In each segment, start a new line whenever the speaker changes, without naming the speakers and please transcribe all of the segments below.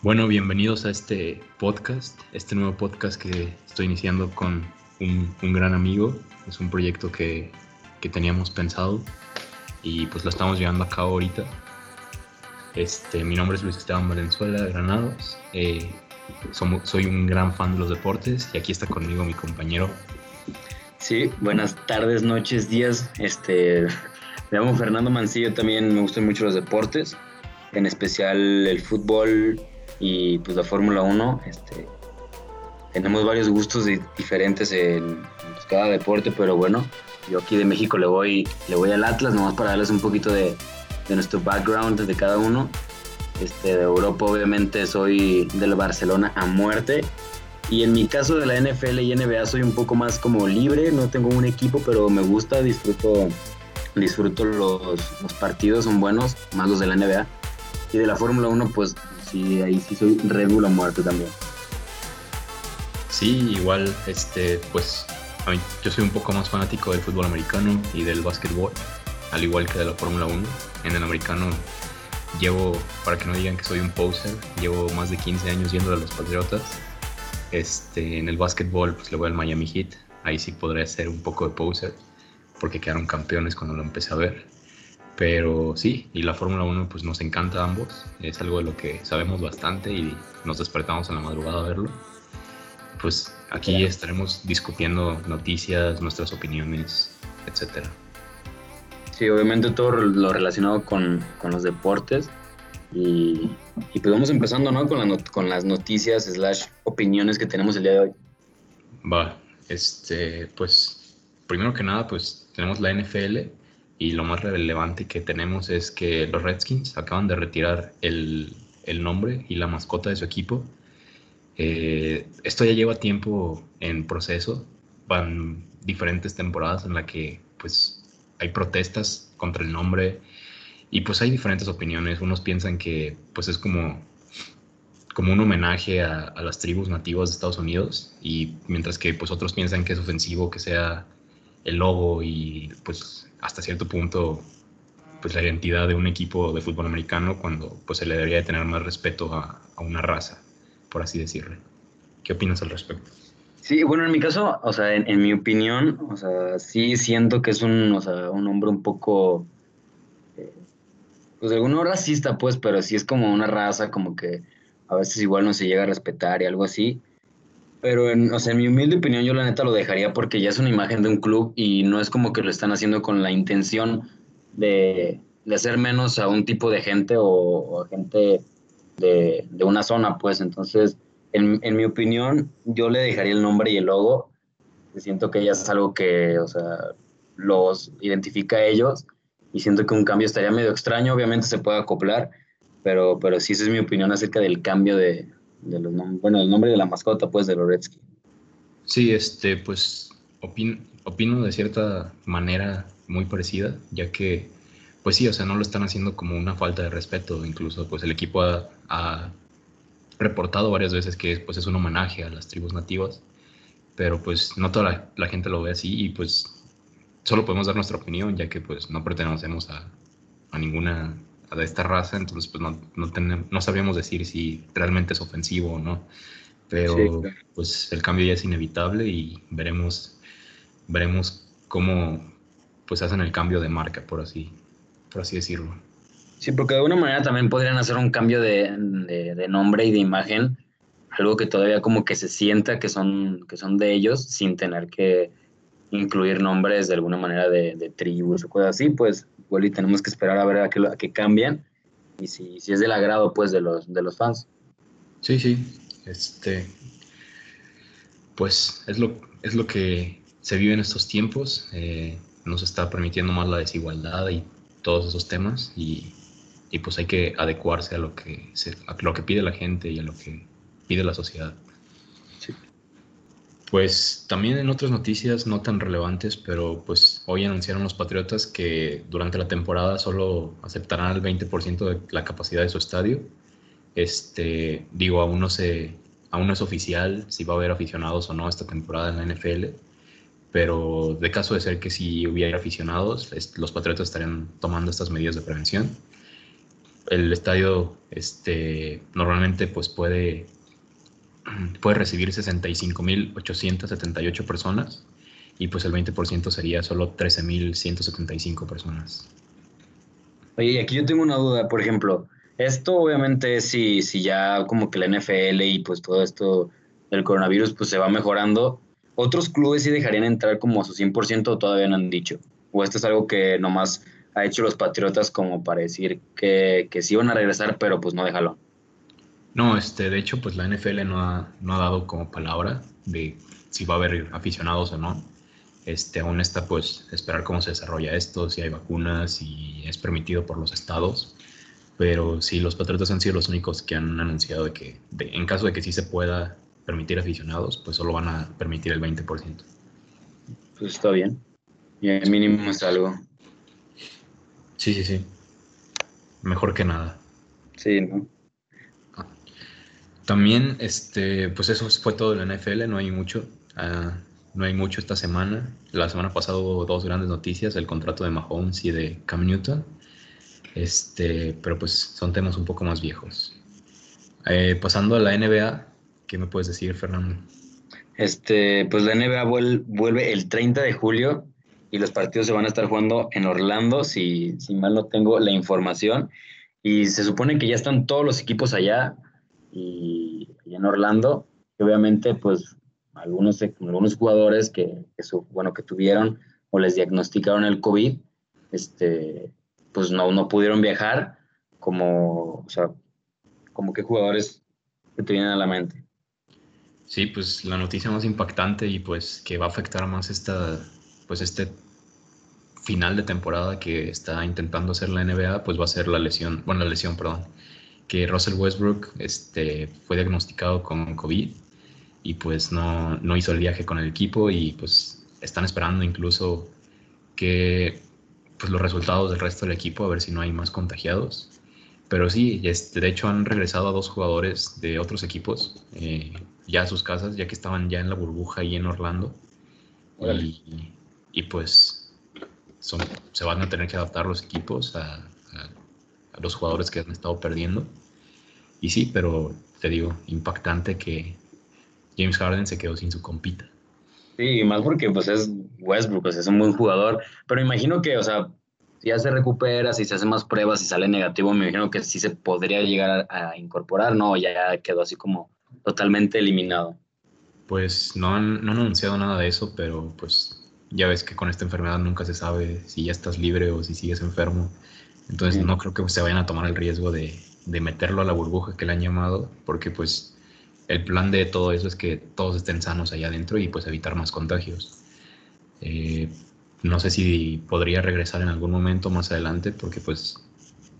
Bueno, bienvenidos a este podcast, este nuevo podcast que estoy iniciando con un, gran amigo. Es un proyecto que, teníamos pensado y pues lo estamos llevando a cabo ahorita. Este, mi nombre es Luis Esteban Valenzuela de Granados. Eh, soy un gran fan de los deportes y aquí está conmigo mi compañero.
Sí, buenas tardes, noches, días. Este, me llamo Fernando Mancillo, también me gustan mucho los deportes, en especial el fútbol, y pues la Fórmula 1, este, tenemos varios gustos diferentes en, pues, cada deporte, pero bueno, yo aquí de México le voy, le voy al Atlas, nomás para darles un poquito de, de nuestro background de cada uno. Este, de Europa obviamente soy del Barcelona a muerte. Y en mi caso de la NFL y NBA soy un poco más como libre, no tengo un equipo, pero me gusta, disfruto, disfruto los, los partidos, son buenos, más los de la NBA. Y de la Fórmula 1 pues sí, ahí sí soy a muerte también.
Sí, igual, este, pues, yo soy un poco más fanático del fútbol americano y del básquetbol, al igual que de la Fórmula 1. En el americano llevo, para que no digan que soy un poser, llevo más de 15 años yendo a los Patriotas. Este, en el básquetbol, pues le voy al Miami Heat. Ahí sí podría ser un poco de poser, porque quedaron campeones cuando lo empecé a ver. Pero sí, y la Fórmula 1 pues nos encanta a ambos, es algo de lo que sabemos bastante y nos despertamos en la madrugada a verlo. Pues aquí estaremos discutiendo noticias, nuestras opiniones, etc.
Sí, obviamente todo lo relacionado con, con los deportes y, y, pues vamos empezando ¿no? con, la con las noticias slash opiniones que tenemos el día de hoy.
Va, este, pues primero que nada pues tenemos la NFL y lo más relevante que tenemos es que los Redskins acaban de retirar el, el nombre y la mascota de su equipo. Eh, esto ya lleva tiempo en proceso, van diferentes temporadas en las que pues hay protestas contra el nombre y pues hay diferentes opiniones. Unos piensan que pues es como, como un homenaje a, las tribus nativas de Estados Unidos y mientras que pues otros piensan que es ofensivo que sea el logo y pues hasta cierto punto pues la identidad de un equipo de fútbol americano cuando pues se le debería de tener más respeto a, una raza, por así decirlo. ¿Qué opinas al respecto?
Sí, bueno, en mi caso, o sea, en, mi opinión, o sea, sí siento que es un, o sea, un hombre un poco, eh, pues alguno racista, pues, pero sí es como una raza, como que a veces igual no se llega a respetar y algo así. Pero, en, o sea, en mi humilde opinión, yo la neta lo dejaría porque ya es una imagen de un club y no es como que lo están haciendo con la intención de, de hacer menos a un tipo de gente o, a gente de, de, una zona, pues. Entonces, en, en, mi opinión, yo le dejaría el nombre y el logo. Siento que ya es algo que, o sea, los identifica a ellos y siento que un cambio estaría medio extraño. Obviamente se puede acoplar, pero, pero sí, esa es mi opinión acerca del cambio de, bueno, el nombre de la mascota, pues, de los Redskins.
Sí, este, pues, opino, opino de cierta manera muy parecida, ya que, pues sí, o sea, no lo están haciendo como una falta de respeto, incluso, pues, el equipo ha, reportado varias veces que, pues, es un homenaje a las tribus nativas, pero, pues, no toda la, gente lo ve así y, pues, solo podemos dar nuestra opinión, ya que, pues, no pertenecemos a ninguna de esta raza, entonces pues no, no, tenemos, no sabíamos decir si realmente es ofensivo o no. Pero pues el cambio ya es inevitable y veremos, veremos cómo pues hacen el cambio de marca, por así, por así decirlo.
Sí, porque de alguna manera también podrían hacer un cambio de, de, nombre y de imagen, algo que todavía como que se sienta que son, que son de ellos, sin tener que incluir nombres de alguna manera de, de tribus o cosas así, pues igual y tenemos que esperar a ver a que, a que cambien y si, si, es del agrado pues de los, de los fans.
Sí, sí, este, pues es lo, es lo que se vive en estos tiempos, eh, nos está permitiendo más la desigualdad y todos esos temas y, y pues hay que adecuarse a lo que, se, a lo que pide la gente y a lo que pide la sociedad. Pues también en otras noticias no tan relevantes, pero pues hoy anunciaron los Patriotas que durante la temporada solo aceptarán el 20% de la capacidad de su estadio. Este, digo, aún no se aún no es oficial si va a haber aficionados o no esta temporada en la NFL, pero de caso de ser que si hubiera aficionados, los Patriotas estarían tomando estas medidas de prevención. el estadio este, normalmente pues puede, puede recibir 65.878 personas y pues el 20% sería solo 13.175 personas.
Oye, y aquí yo tengo una duda, por ejemplo, esto obviamente si, si ya como que la NFL y pues todo esto del coronavirus pues se va mejorando, ¿otros clubes sí dejarían entrar como a su 100% o todavía no han dicho? ¿O esto es algo que nomás ha hecho los Patriotas como para decir que, que sí van a regresar, pero pues no déjalo?
No, este, de hecho, pues la NFL no ha, no ha dado como palabra de si va a haber aficionados o no. Este, aún está pues esperar cómo se desarrolla esto, si hay vacunas, si es permitido por los estados. Pero sí, los Patriotas han sido los únicos que han anunciado de que en caso de que sí se pueda permitir aficionados, pues solo van a permitir el 20%.
Pues está bien. Y el mínimo es algo.
Sí, sí, sí. Mejor que nada.
Sí, ¿no?
Ah. También, este, pues eso fue todo de la NFL, no hay mucho. Ah, no hay mucho esta semana. La semana pasada dos grandes noticias, el contrato de Mahomes y de Cam Newton. Este, pero pues son temas un poco más viejos. Eh, pasando a la NBA, ¿qué me puedes decir, Fernando?
Este, pues la NBA vuelve el 30 de julio y los partidos se van a estar jugando en Orlando, si, si mal no tengo la información. Y se supone que ya están todos los equipos allá y, en Orlando. Obviamente, pues algunos, algunos jugadores que, bueno, que tuvieron o les diagnosticaron el COVID, este, pues no, no pudieron viajar, como, o sea, como que jugadores que te vienen a la mente.
Sí, pues la noticia más impactante y pues que va a afectar más esta, pues este final de temporada que está intentando hacer la NBA, pues va a ser la lesión, bueno, la lesión, perdón, que Russell Westbrook este, fue diagnosticado con COVID y pues no, no hizo el viaje con el equipo y pues están esperando incluso que pues los resultados del resto del equipo a ver si no hay más contagiados. Pero sí, este, de hecho han regresado a dos jugadores de otros equipos eh, ya a sus casas, ya que estaban ya en la burbuja ahí en Orlando. Y, y, pues son, se van a tener que adaptar los equipos a, a, los jugadores que han estado perdiendo. Y sí, pero te digo, impactante que James Harden se quedó sin su compita.
Sí, más porque pues es Westbrook, es un buen jugador, pero imagino que, o sea, si ya se recupera, si se hace más pruebas, si sale negativo, me imagino que sí se podría llegar a, incorporar, ¿no? Ya quedó así como totalmente eliminado.
Pues no han, no han anunciado nada de eso, pero pues ya ves que con esta enfermedad nunca se sabe si ya estás libre o si sigues enfermo. Entonces no creo que se vayan a tomar el riesgo de, de meterlo a la burbuja que le han llamado, porque pues el plan de todo eso es que todos estén sanos allá adentro y pues evitar más contagios. Eh, no sé si podría regresar en algún momento más adelante porque pues,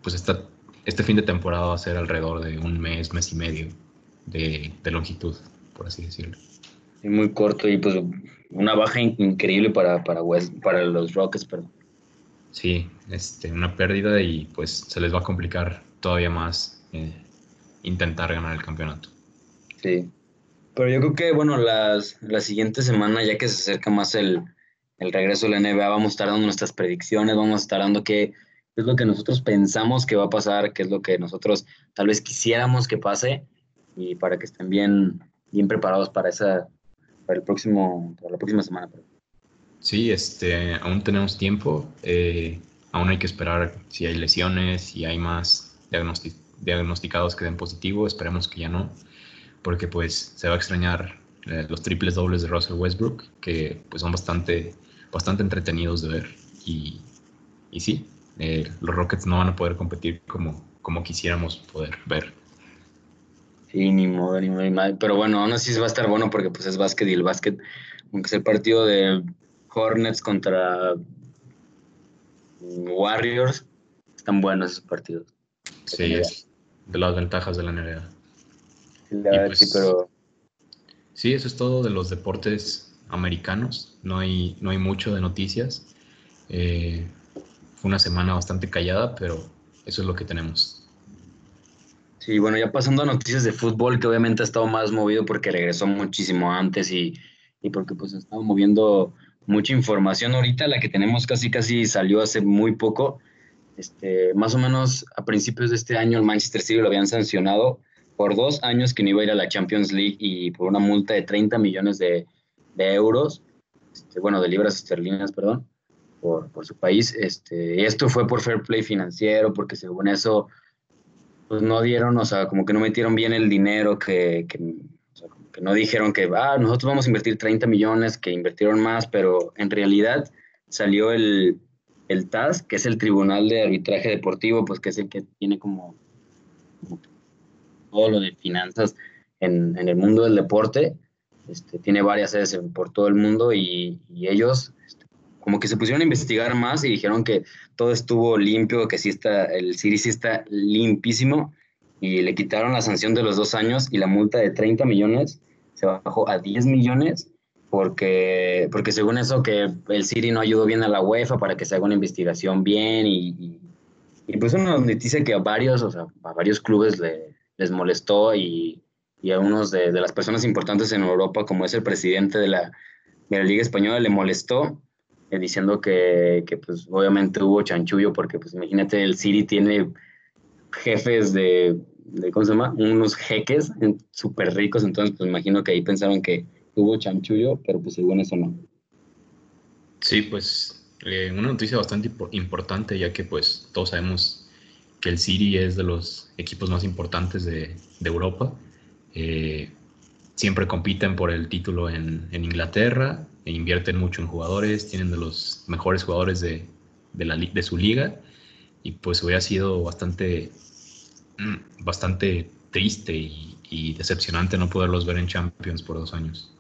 pues esta, este fin de temporada va a ser alrededor de un mes, mes y medio de, longitud, por así decirlo.
Y muy corto y pues una baja increíble para, para, para los Rockets, perdón.
Sí, este, una pérdida y pues se les va a complicar todavía más eh, intentar ganar el campeonato.
Sí. Pero yo creo que, bueno, las, la siguiente semana, ya que se acerca más el, regreso de la NBA, vamos a estar dando nuestras predicciones, vamos a estar dando qué, es lo que nosotros pensamos que va a pasar, qué es lo que nosotros tal vez quisiéramos que pase, y para que estén bien, bien preparados para esa, para el próximo, para la próxima semana.
Sí, este, aún tenemos tiempo, eh, aún hay que esperar si hay lesiones, si hay más diagnosticados que den positivo, esperemos que ya no porque pues se va a extrañar eh, los triples dobles de Russell Westbrook, que pues son bastante, bastante entretenidos de ver. Y, y sí, eh, los Rockets no van a poder competir como, como quisiéramos poder ver.
Sí, ni modo, ni modo, Pero bueno, aún así va a estar bueno porque pues es básquet y el básquet, aunque sea el partido de Hornets contra Warriors, están buenos esos partidos.
Sí, es de las ventajas de la NBA.
Pues, sí, pero...
Sí, eso es todo de los deportes americanos. No hay, no hay mucho de noticias. Eh, fue una semana bastante callada, pero eso es lo que tenemos.
Sí, bueno, ya pasando a noticias de fútbol, que obviamente ha estado más movido porque regresó muchísimo antes y, y porque pues ha estado moviendo mucha información ahorita, la que tenemos casi casi salió hace muy poco, este, más o menos a principios de este año el Manchester City lo habían sancionado por dos años que no iba a ir a la Champions League y por una multa de 30 millones de, euros, este, bueno, de libras esterlinas, perdón, por, por, su país. Este, esto fue por fair play financiero, porque según eso, pues no dieron, o sea, como que no metieron bien el dinero, que, que, o sea, que no dijeron que, ah, nosotros vamos a invertir 30 millones, que invirtieron más, pero en realidad salió el, el TAS, que es el Tribunal de Arbitraje Deportivo, pues que es el que tiene como, todo lo de finanzas en, en, el mundo del deporte. Este, tiene varias sedes por todo el mundo y, y ellos este, como que se pusieron a investigar más y dijeron que todo estuvo limpio, que sí está, el City sí está limpísimo y le quitaron la sanción de los dos años y la multa de 30 millones se bajó a 10 millones porque, porque según eso que el City no ayudó bien a la UEFA para que se haga una investigación bien y, y, pues uno dice que a varios, o sea, a varios clubes le, les molestó y, y a unos de, de, las personas importantes en Europa, como es el presidente de la, de la Liga Española, le molestó eh, diciendo que, que, pues obviamente hubo chanchullo porque pues imagínate el City tiene jefes de, de ¿cómo se llama? Unos jeques súper ricos, entonces pues imagino que ahí pensaron que hubo chanchullo, pero pues según eso no.
Sí, pues eh, una noticia bastante importante, ya que pues todos sabemos que el City es de los equipos más importantes de, de Europa. Eh, siempre compiten por el título en, en, Inglaterra, e invierten mucho en jugadores, tienen de los mejores jugadores de, de, la, de su liga, y pues hubiera sido bastante, mm, bastante triste y, y decepcionante no poderlos ver en Champions por dos años.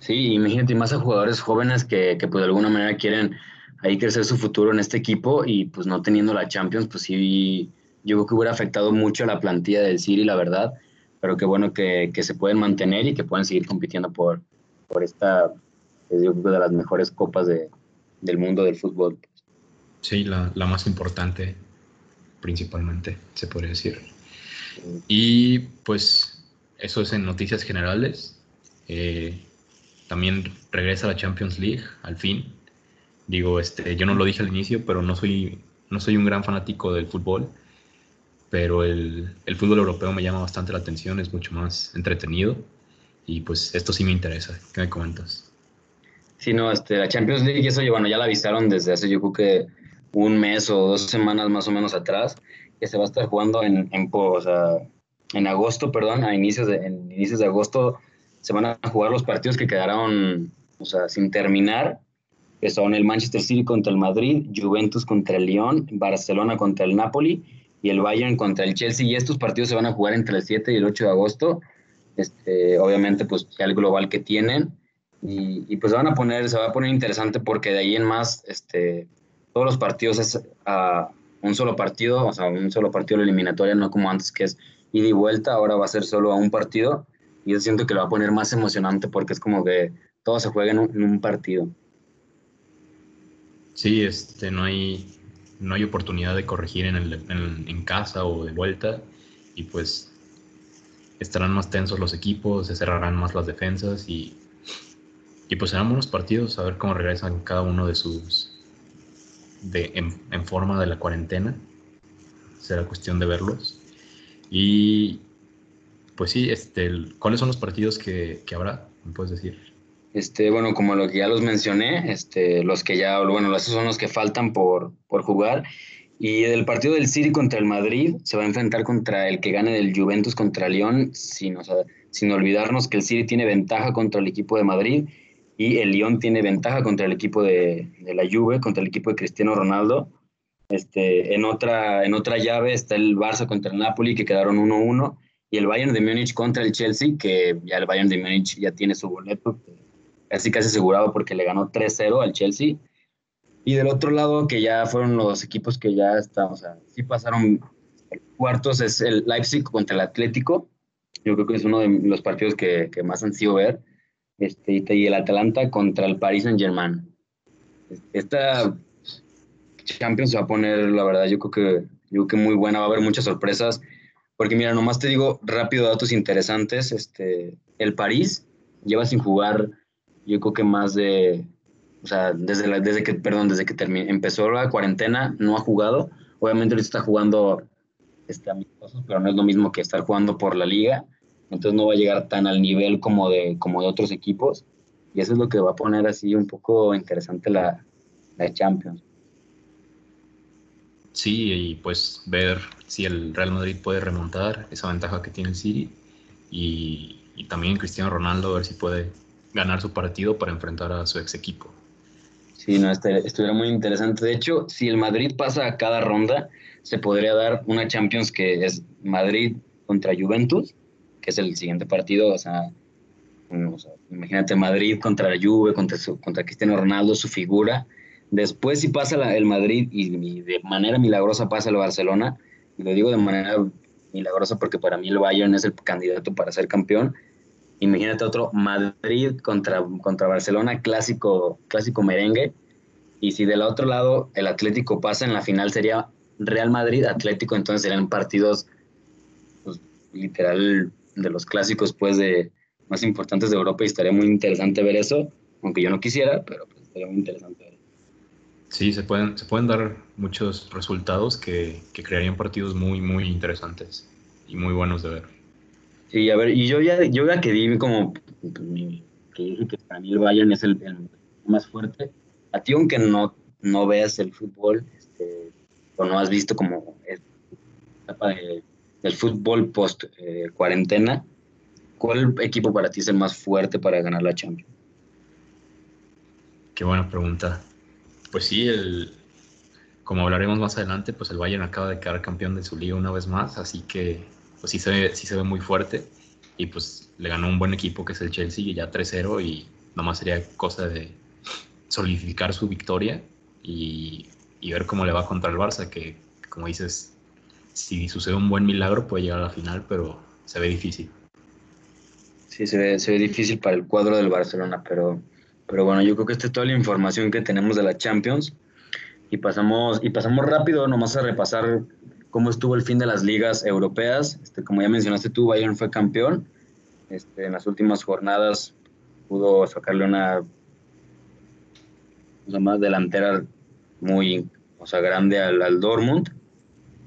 Sí, imagínate más a jugadores jóvenes que, que pues de alguna manera quieren ahí crecer su futuro en este equipo y pues no teniendo la Champions, pues sí, yo creo que hubiera afectado mucho a la plantilla del City, la verdad, pero qué bueno que, que se pueden mantener y que pueden seguir compitiendo por, por esta, yo creo, de las mejores copas de, del mundo del fútbol.
Sí, la, la, más importante principalmente, se podría decir. Y pues eso es en noticias generales. Eh, también regresa la Champions League, al fin. Digo, este, yo no lo dije al inicio, pero no soy, no soy un gran fanático del fútbol, pero el, el fútbol europeo me llama bastante la atención, es mucho más entretenido y pues esto sí me interesa. ¿Qué me comentas?
Sí, no, este, la Champions League, eso bueno, ya la avisaron desde hace yo creo que un mes o dos semanas más o menos atrás, que se va a estar jugando en, en, o sea, en agosto, perdón, a inicios de, en inicios de agosto se van a jugar los partidos que quedaron, o sea, sin terminar, que son el Manchester City contra el Madrid, Juventus contra el Lyon, Barcelona contra el Napoli y el Bayern contra el Chelsea. Y estos partidos se van a jugar entre el 7 y el 8 de agosto. Este, obviamente, pues ya el global que tienen. Y, y, pues van a poner, se va a poner interesante porque de ahí en más, este, todos los partidos es a un solo partido, o sea, un solo partido de eliminatoria, no como antes que es ida y vuelta, ahora va a ser solo a un partido y yo siento que lo va a poner más emocionante porque es como que todo se juega en un, en un partido.
Sí, este, no hay, no hay oportunidad de corregir en, el, en, en, casa o de vuelta y pues estarán más tensos los equipos, se cerrarán más las defensas y, y pues serán buenos partidos a ver cómo regresan cada uno de sus de, en, en forma de la cuarentena. Será cuestión de verlos. Y pues sí, este, ¿cuáles son los partidos que, que, habrá? ¿Me puedes decir?
Este, bueno, como lo que ya los mencioné, este, los que ya, bueno, esos son los que faltan por, por jugar. Y el partido del City contra el Madrid se va a enfrentar contra el que gane del Juventus contra Lyon, sin, o sin olvidarnos que el City tiene ventaja contra el equipo de Madrid y el Lyon tiene ventaja contra el equipo de, de la Juve, contra el equipo de Cristiano Ronaldo. Este, en, otra, en otra llave está el Barça contra el Napoli, que quedaron 1-1 y el Bayern de Múnich contra el Chelsea, que ya el Bayern de Múnich ya tiene su boleto casi casi asegurado porque le ganó 3-0 al Chelsea. Y del otro lado, que ya fueron los equipos que ya están, o sea, sí pasaron cuartos, es el Leipzig contra el Atlético. Yo creo que es uno de los partidos que, que más han sido ver. Este, y el Atalanta contra el Paris Saint-Germain. Esta Champions se va a poner, la verdad, yo creo que, yo creo que muy buena, va a haber muchas sorpresas. Porque mira, nomás te digo rápido datos interesantes. Este, el París lleva sin jugar, yo creo que más de, o sea, desde, la, desde que, perdón, desde que empezó la cuarentena, no ha jugado Obviamente ahorita está jugando este, amistosos, pero no es lo mismo que estar jugando por la liga. Entonces no va a llegar tan al nivel como de, como de otros equipos. Y eso es lo que va a poner así un poco interesante la, la Champions.
Sí, y pues ver si el Real Madrid puede remontar esa ventaja que tiene el City y, y también Cristiano Ronaldo ver si puede ganar su partido para enfrentar a su ex equipo.
Sí, no, este, estuviera muy interesante. De hecho, si el Madrid pasa a cada ronda, se podría dar una Champions que es Madrid contra Juventus, que es el siguiente partido. O sea, imagínate Madrid contra la Juve, contra, contra Cristiano Ronaldo, su figura Después, si pasa el Madrid y, de manera milagrosa pasa el Barcelona, y lo digo de manera milagrosa porque para mí el Bayern es el candidato para ser campeón. Imagínate otro Madrid contra, contra Barcelona, clásico, clásico merengue. Y si del otro lado el Atlético pasa en la final, sería Real Madrid, Atlético, entonces serían partidos pues, literal de los clásicos pues de más importantes de Europa y estaría muy interesante ver eso, aunque yo no quisiera, pero pues, estaría muy interesante ver.
Sí, se pueden, se pueden dar muchos resultados que, que crearían partidos muy, muy interesantes y muy buenos de ver.
Sí, a ver, y yo ya, yo ya que di como pues, que dije que para el Bayern es el, más fuerte. A ti, aunque no, no veas el fútbol, este, o no has visto como etapa de, del fútbol post eh, cuarentena, ¿cuál equipo para ti es el más fuerte para ganar la Champions?
Qué buena pregunta pues sí, el, como hablaremos más adelante, pues el Bayern acaba de quedar campeón de su liga una vez más, así que pues sí se ve, sí se ve muy fuerte y pues le ganó un buen equipo que es el Chelsea y ya 3-0 y nomás sería cosa de solidificar su victoria y, ver cómo le va contra el Barça, que como dices, si sucede un buen milagro puede llegar a la final, pero se ve difícil.
Sí, se ve, se ve difícil para el cuadro del Barcelona, pero pero bueno, yo creo que esta es toda la información que tenemos de la Champions. Y pasamos, y pasamos rápido nomás a repasar cómo estuvo el fin de las ligas europeas. Este, como ya mencionaste tú, Bayern fue campeón. Este, en las últimas jornadas pudo sacarle una, más delantera muy o sea, grande al, Dortmund.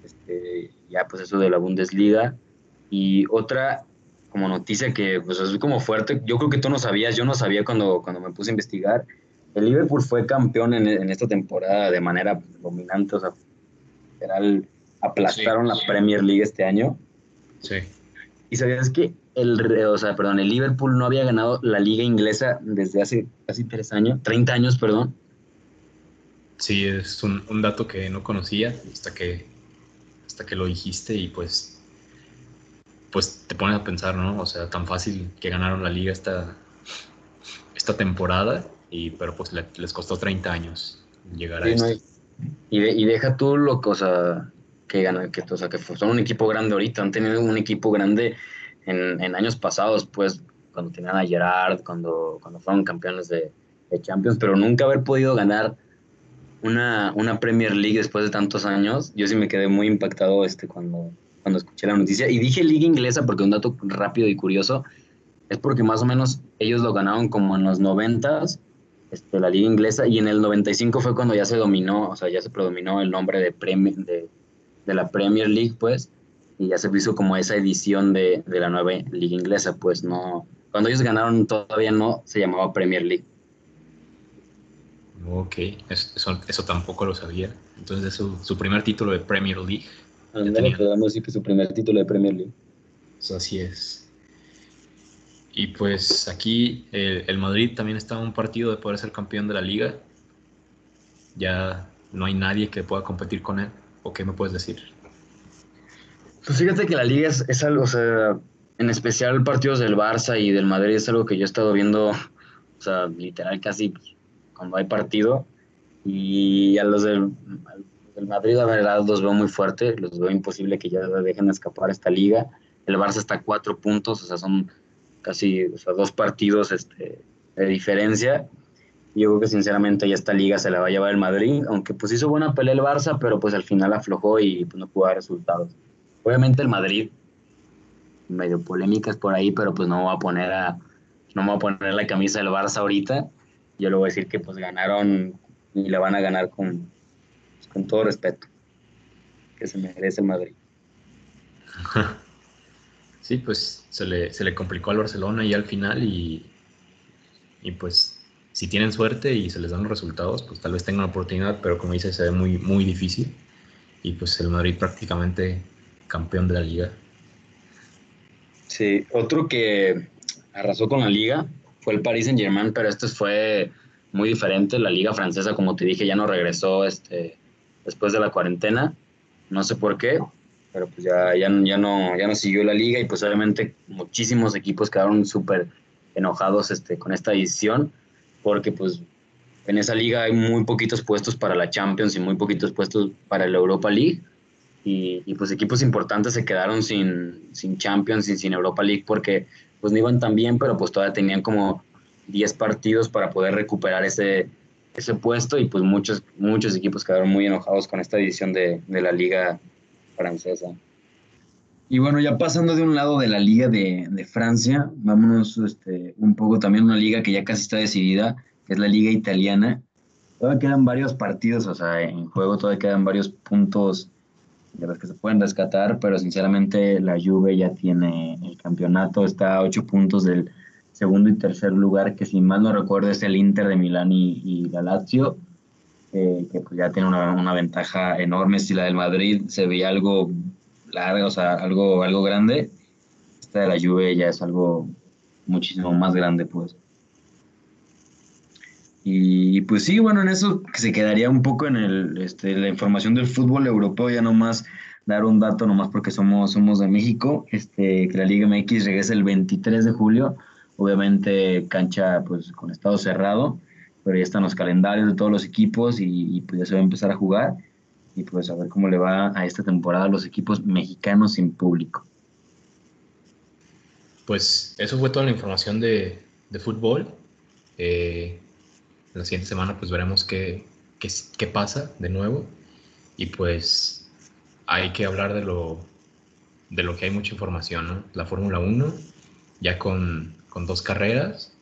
Este, ya pues eso de la Bundesliga. Y otra como noticia que pues es como fuerte. Yo creo que tú no sabías, yo no sabía cuando, cuando me puse a investigar. El Liverpool fue campeón en, en esta temporada de manera dominante, o sea, literal, aplastaron la Premier League este año.
Sí.
Y sabías que el, o sea, perdón, el Liverpool no había ganado la liga inglesa desde hace casi tres años, 30 años, perdón.
Sí, es un, un dato que no conocía hasta que, hasta que lo dijiste y pues pues te pones a pensar, ¿no? O sea, tan fácil que ganaron la liga esta, esta temporada, y, pero pues les costó 30 años llegar a esto.
y, y, deja tú lo que, o sea, que ganan, que, o sea, que son un equipo grande ahorita, han tenido un equipo grande en, en años pasados, pues, cuando tenían a Gerard, cuando, cuando fueron campeones de, de Champions, pero nunca haber podido ganar una, una Premier League después de tantos años, yo sí me quedé muy impactado este cuando cuando escuché la noticia. Y dije liga inglesa porque un dato rápido y curioso es porque más o menos ellos lo ganaron como en los 90 este, la liga inglesa y en el 95 fue cuando ya se dominó, o sea, ya se predominó el nombre de, de, de la Premier League, pues, y ya se hizo como esa edición de, de la nueva liga inglesa, pues no, cuando ellos ganaron todavía no se llamaba Premier League.
Ok, eso, eso, tampoco lo sabía. Entonces es su, su primer título de Premier League.
Podemos decir que su primer título de Premier League.
así es. Y pues aquí el, Madrid también está en un partido de poder ser campeón de la liga. Ya no hay nadie que pueda competir con él. ¿O qué me puedes decir?
Pues fíjate que la liga es, algo, o sea, en especial partidos del Barça y del Madrid es algo que yo he estado viendo, o sea, literal casi cuando hay partido. Y a los del, el Madrid, la verdad, los veo muy fuerte, los veo imposible que ya dejen escapar esta liga. El Barça está a cuatro puntos, o sea, son casi dos partidos este, de diferencia. Yo creo que sinceramente ya esta liga se la va a llevar el Madrid, aunque pues hizo buena pelea el Barça, pero pues al final aflojó y pues, no pudo dar resultados. Obviamente el Madrid, medio polémicas por ahí, pero pues no va a poner a, no me voy a poner la camisa del Barça ahorita. Yo le voy a decir que pues ganaron y la van a ganar con, con todo respeto. que se merece el Madrid.
Sí, pues se le, se le complicó al Barcelona y al final y, y pues si tienen suerte y se les dan los resultados, pues tal vez tengan oportunidad, pero como dice, se ve muy, muy difícil. Y pues el Madrid prácticamente campeón de la liga.
Sí, otro que arrasó con la liga fue el Paris Saint Germain, pero este fue muy diferente. La liga francesa, como te dije, ya no regresó este, después de la cuarentena. No sé por qué, pero pues ya, ya, ya, no, ya no siguió la liga y pues obviamente muchísimos equipos quedaron súper enojados este, con esta edición porque pues en esa liga hay muy poquitos puestos para la Champions y muy poquitos puestos para la Europa League. Y, y pues equipos importantes se quedaron sin, sin Champions y sin Europa League porque pues no iban tan bien, pero pues todavía tenían como 10 partidos para poder recuperar ese, ese puesto y pues muchos, muchos equipos quedaron muy enojados con esta edición de, de la liga francesa. Y bueno, ya pasando de un lado de la liga de, de Francia, vámonos este, un poco también a una liga que ya casi está decidida, que es la liga italiana. Todavía quedan varios partidos, o sea, en juego todavía quedan varios puntos de los que se pueden rescatar, pero sinceramente la Juve ya tiene el campeonato, está a ocho puntos del segundo y tercer lugar, que si mal no recuerdo es el Inter de Milán y, y la Lazio, eh, que pues ya tiene una, una, ventaja enorme. Si la del Madrid se veía algo larga, o sea, algo, algo grande, esta de la Juve ya es algo muchísimo más grande, pues. Y, pues sí, bueno, en eso se quedaría un poco en el, este, la información del fútbol europeo, ya nomás dar un dato, nomás porque somos, somos de México, este, que la Liga MX regresa el 23 de julio, obviamente cancha pues con estado cerrado, pero ya están los calendarios de todos los equipos y, y, pues ya se va a empezar a jugar y pues a ver cómo le va a esta temporada a los equipos mexicanos sin público.
Pues eso fue toda la información de, de fútbol. Eh, la siguiente semana pues veremos qué, qué, qué, pasa de nuevo y pues hay que hablar de lo, de lo que hay mucha información, ¿no? La Fórmula 1 ya con, con dos carreras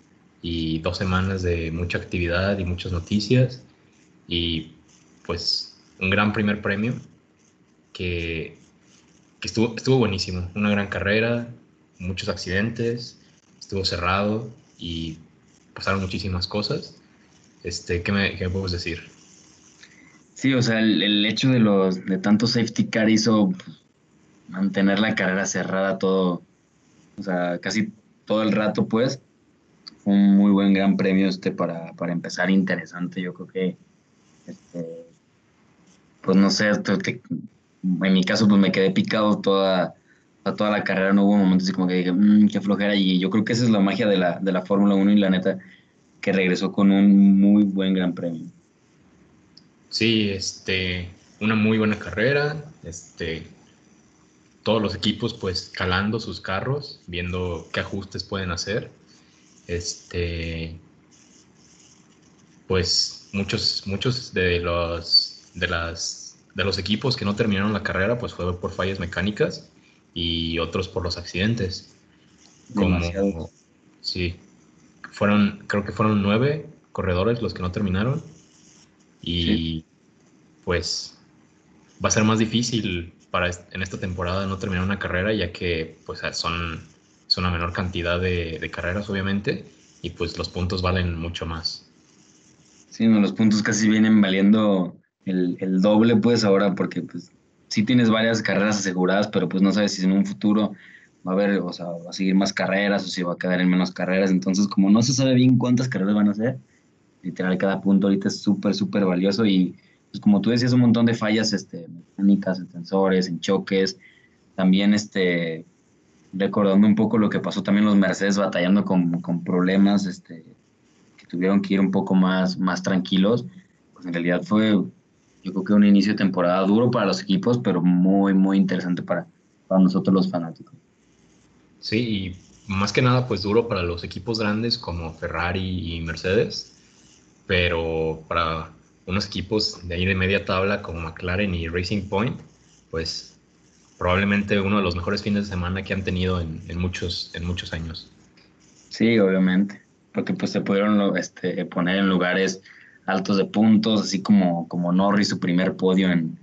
y dos semanas de mucha actividad y muchas noticias y pues un gran primer premio que, estuvo, estuvo buenísimo, una gran carrera, muchos accidentes, estuvo cerrado y pasaron muchísimas cosas. Este, ¿qué, me, ¿Qué puedes decir?
Sí, o sea, el, el, hecho de los de tanto safety car hizo mantener la carrera cerrada todo, o sea, casi todo el rato, pues. Un muy buen gran premio este para, para empezar, interesante. Yo creo que, este, pues no sé, te, en mi caso, pues me quedé picado toda, toda la carrera. No hubo momentos así como que dije, mmm, qué flojera. Y yo creo que esa es la magia de la, de la Fórmula 1 y la neta, que regresó con un muy buen gran premio.
Sí, este, una muy buena carrera, este, todos los equipos pues calando sus carros, viendo qué ajustes pueden hacer. Este, pues muchos, muchos de los, de las, de los equipos que no terminaron la carrera pues fue por fallas mecánicas y otros por los accidentes. Como, sí, fueron, creo que fueron nueve corredores los que no terminaron y sí. pues va a ser más difícil para en esta temporada no terminar una carrera ya que pues son, son una menor cantidad de, de, carreras obviamente y pues los puntos valen mucho más.
Sí, no, los puntos casi vienen valiendo el, el, doble pues ahora porque pues sí tienes varias carreras aseguradas pero pues no sabes si en un futuro va a haber, o sea, va a seguir más carreras o si va a quedar en menos carreras, entonces como no se sabe bien cuántas carreras van a ser, literal cada punto ahorita es súper, súper valioso y pues como tú decías, un montón de fallas este, mecánicas, en sensores, en choques, también este, recordando un poco lo que pasó también los Mercedes batallando con, con problemas, este, que tuvieron que ir un poco más, más tranquilos, pues en realidad fue, yo creo que un inicio de temporada duro para los equipos, pero muy, muy interesante para, para nosotros los fanáticos.
Sí, y más que nada, pues duro para los equipos grandes como Ferrari y Mercedes, pero para unos equipos de ahí de media tabla como McLaren y Racing Point, pues probablemente uno de los mejores fines de semana que han tenido en, en muchos, en muchos años.
Sí, obviamente, porque pues se pudieron este, poner en lugares altos de puntos, así como, como Norris, su primer podio en,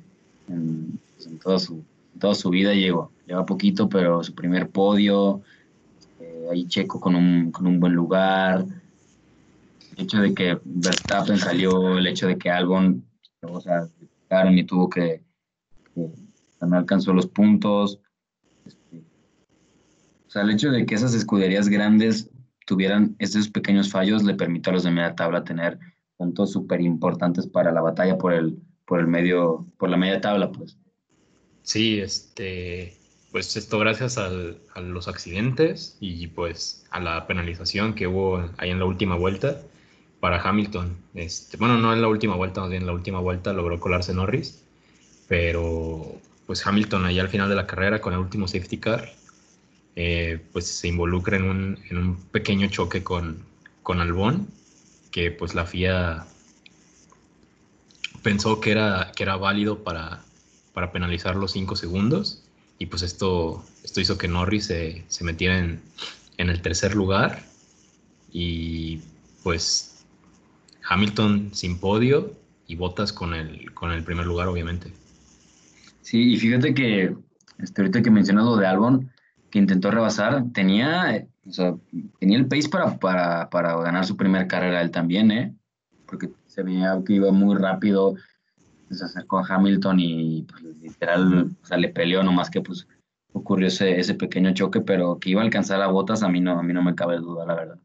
en, pues, toda su, toda su vida llegó. Lleva poquito, pero su primer podio, eh, ahí Checo con un, con un buen lugar. El hecho de que Verstappen salió, el hecho de que Albon, o sea, y tuvo que, no alcanzó los puntos. Este, o sea, el hecho de que esas escuderías grandes tuvieran esos pequeños fallos le permitió a los de media tabla tener puntos súper importantes para la batalla por el, por el medio, por la media tabla, pues.
Sí, este, pues esto gracias al, a los accidentes y pues a la penalización que hubo ahí en la última vuelta para Hamilton. Este, bueno, no en la última vuelta, más bien en la última vuelta logró colarse Norris, pero pues Hamilton ahí al final de la carrera con el último safety car, eh, pues se involucra en un, en un pequeño choque con, con Albón que pues la FIA pensó que era, que era válido para, para penalizar los cinco segundos y pues esto, esto hizo que Norris se, se metiera en, en, el tercer lugar y pues Hamilton sin podio y Bottas con el, con el primer lugar obviamente.
Sí, y fíjate que este, ahorita que mencionas lo de Albon, que intentó rebasar, tenía o sea, tenía el pace para, para, para ganar su primera carrera él también, ¿eh? Porque se veía que iba muy rápido, se acercó a Hamilton y pues, literal, o sea, le peleó, nomás que pues ocurrió ese, ese pequeño choque, pero que iba a alcanzar a Botas, a mí no, a mí no me cabe duda, la verdad.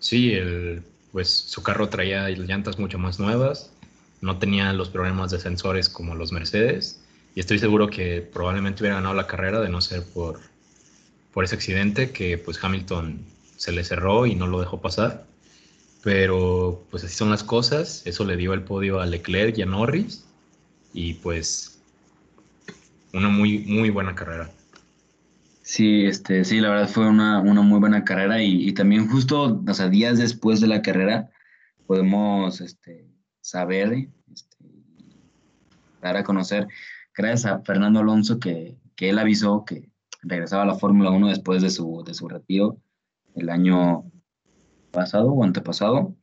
Sí, el, pues su carro traía llantas mucho más nuevas, no tenía los problemas de sensores como los Mercedes, y estoy seguro que probablemente hubiera ganado la carrera de no ser por, por ese accidente que pues Hamilton se le cerró y no lo dejó pasar. Pero pues así son las cosas, eso le dio el podio a Leclerc y a Norris y pues una muy, muy buena carrera.
Sí, este, sí, la verdad fue una, una muy buena carrera y, también justo, o sea, días después de la carrera podemos este, saber, este, dar a conocer, gracias a Fernando Alonso, que, que él avisó que regresaba a la Fórmula 1 después de su, de su retiro el año pasado o antepasado,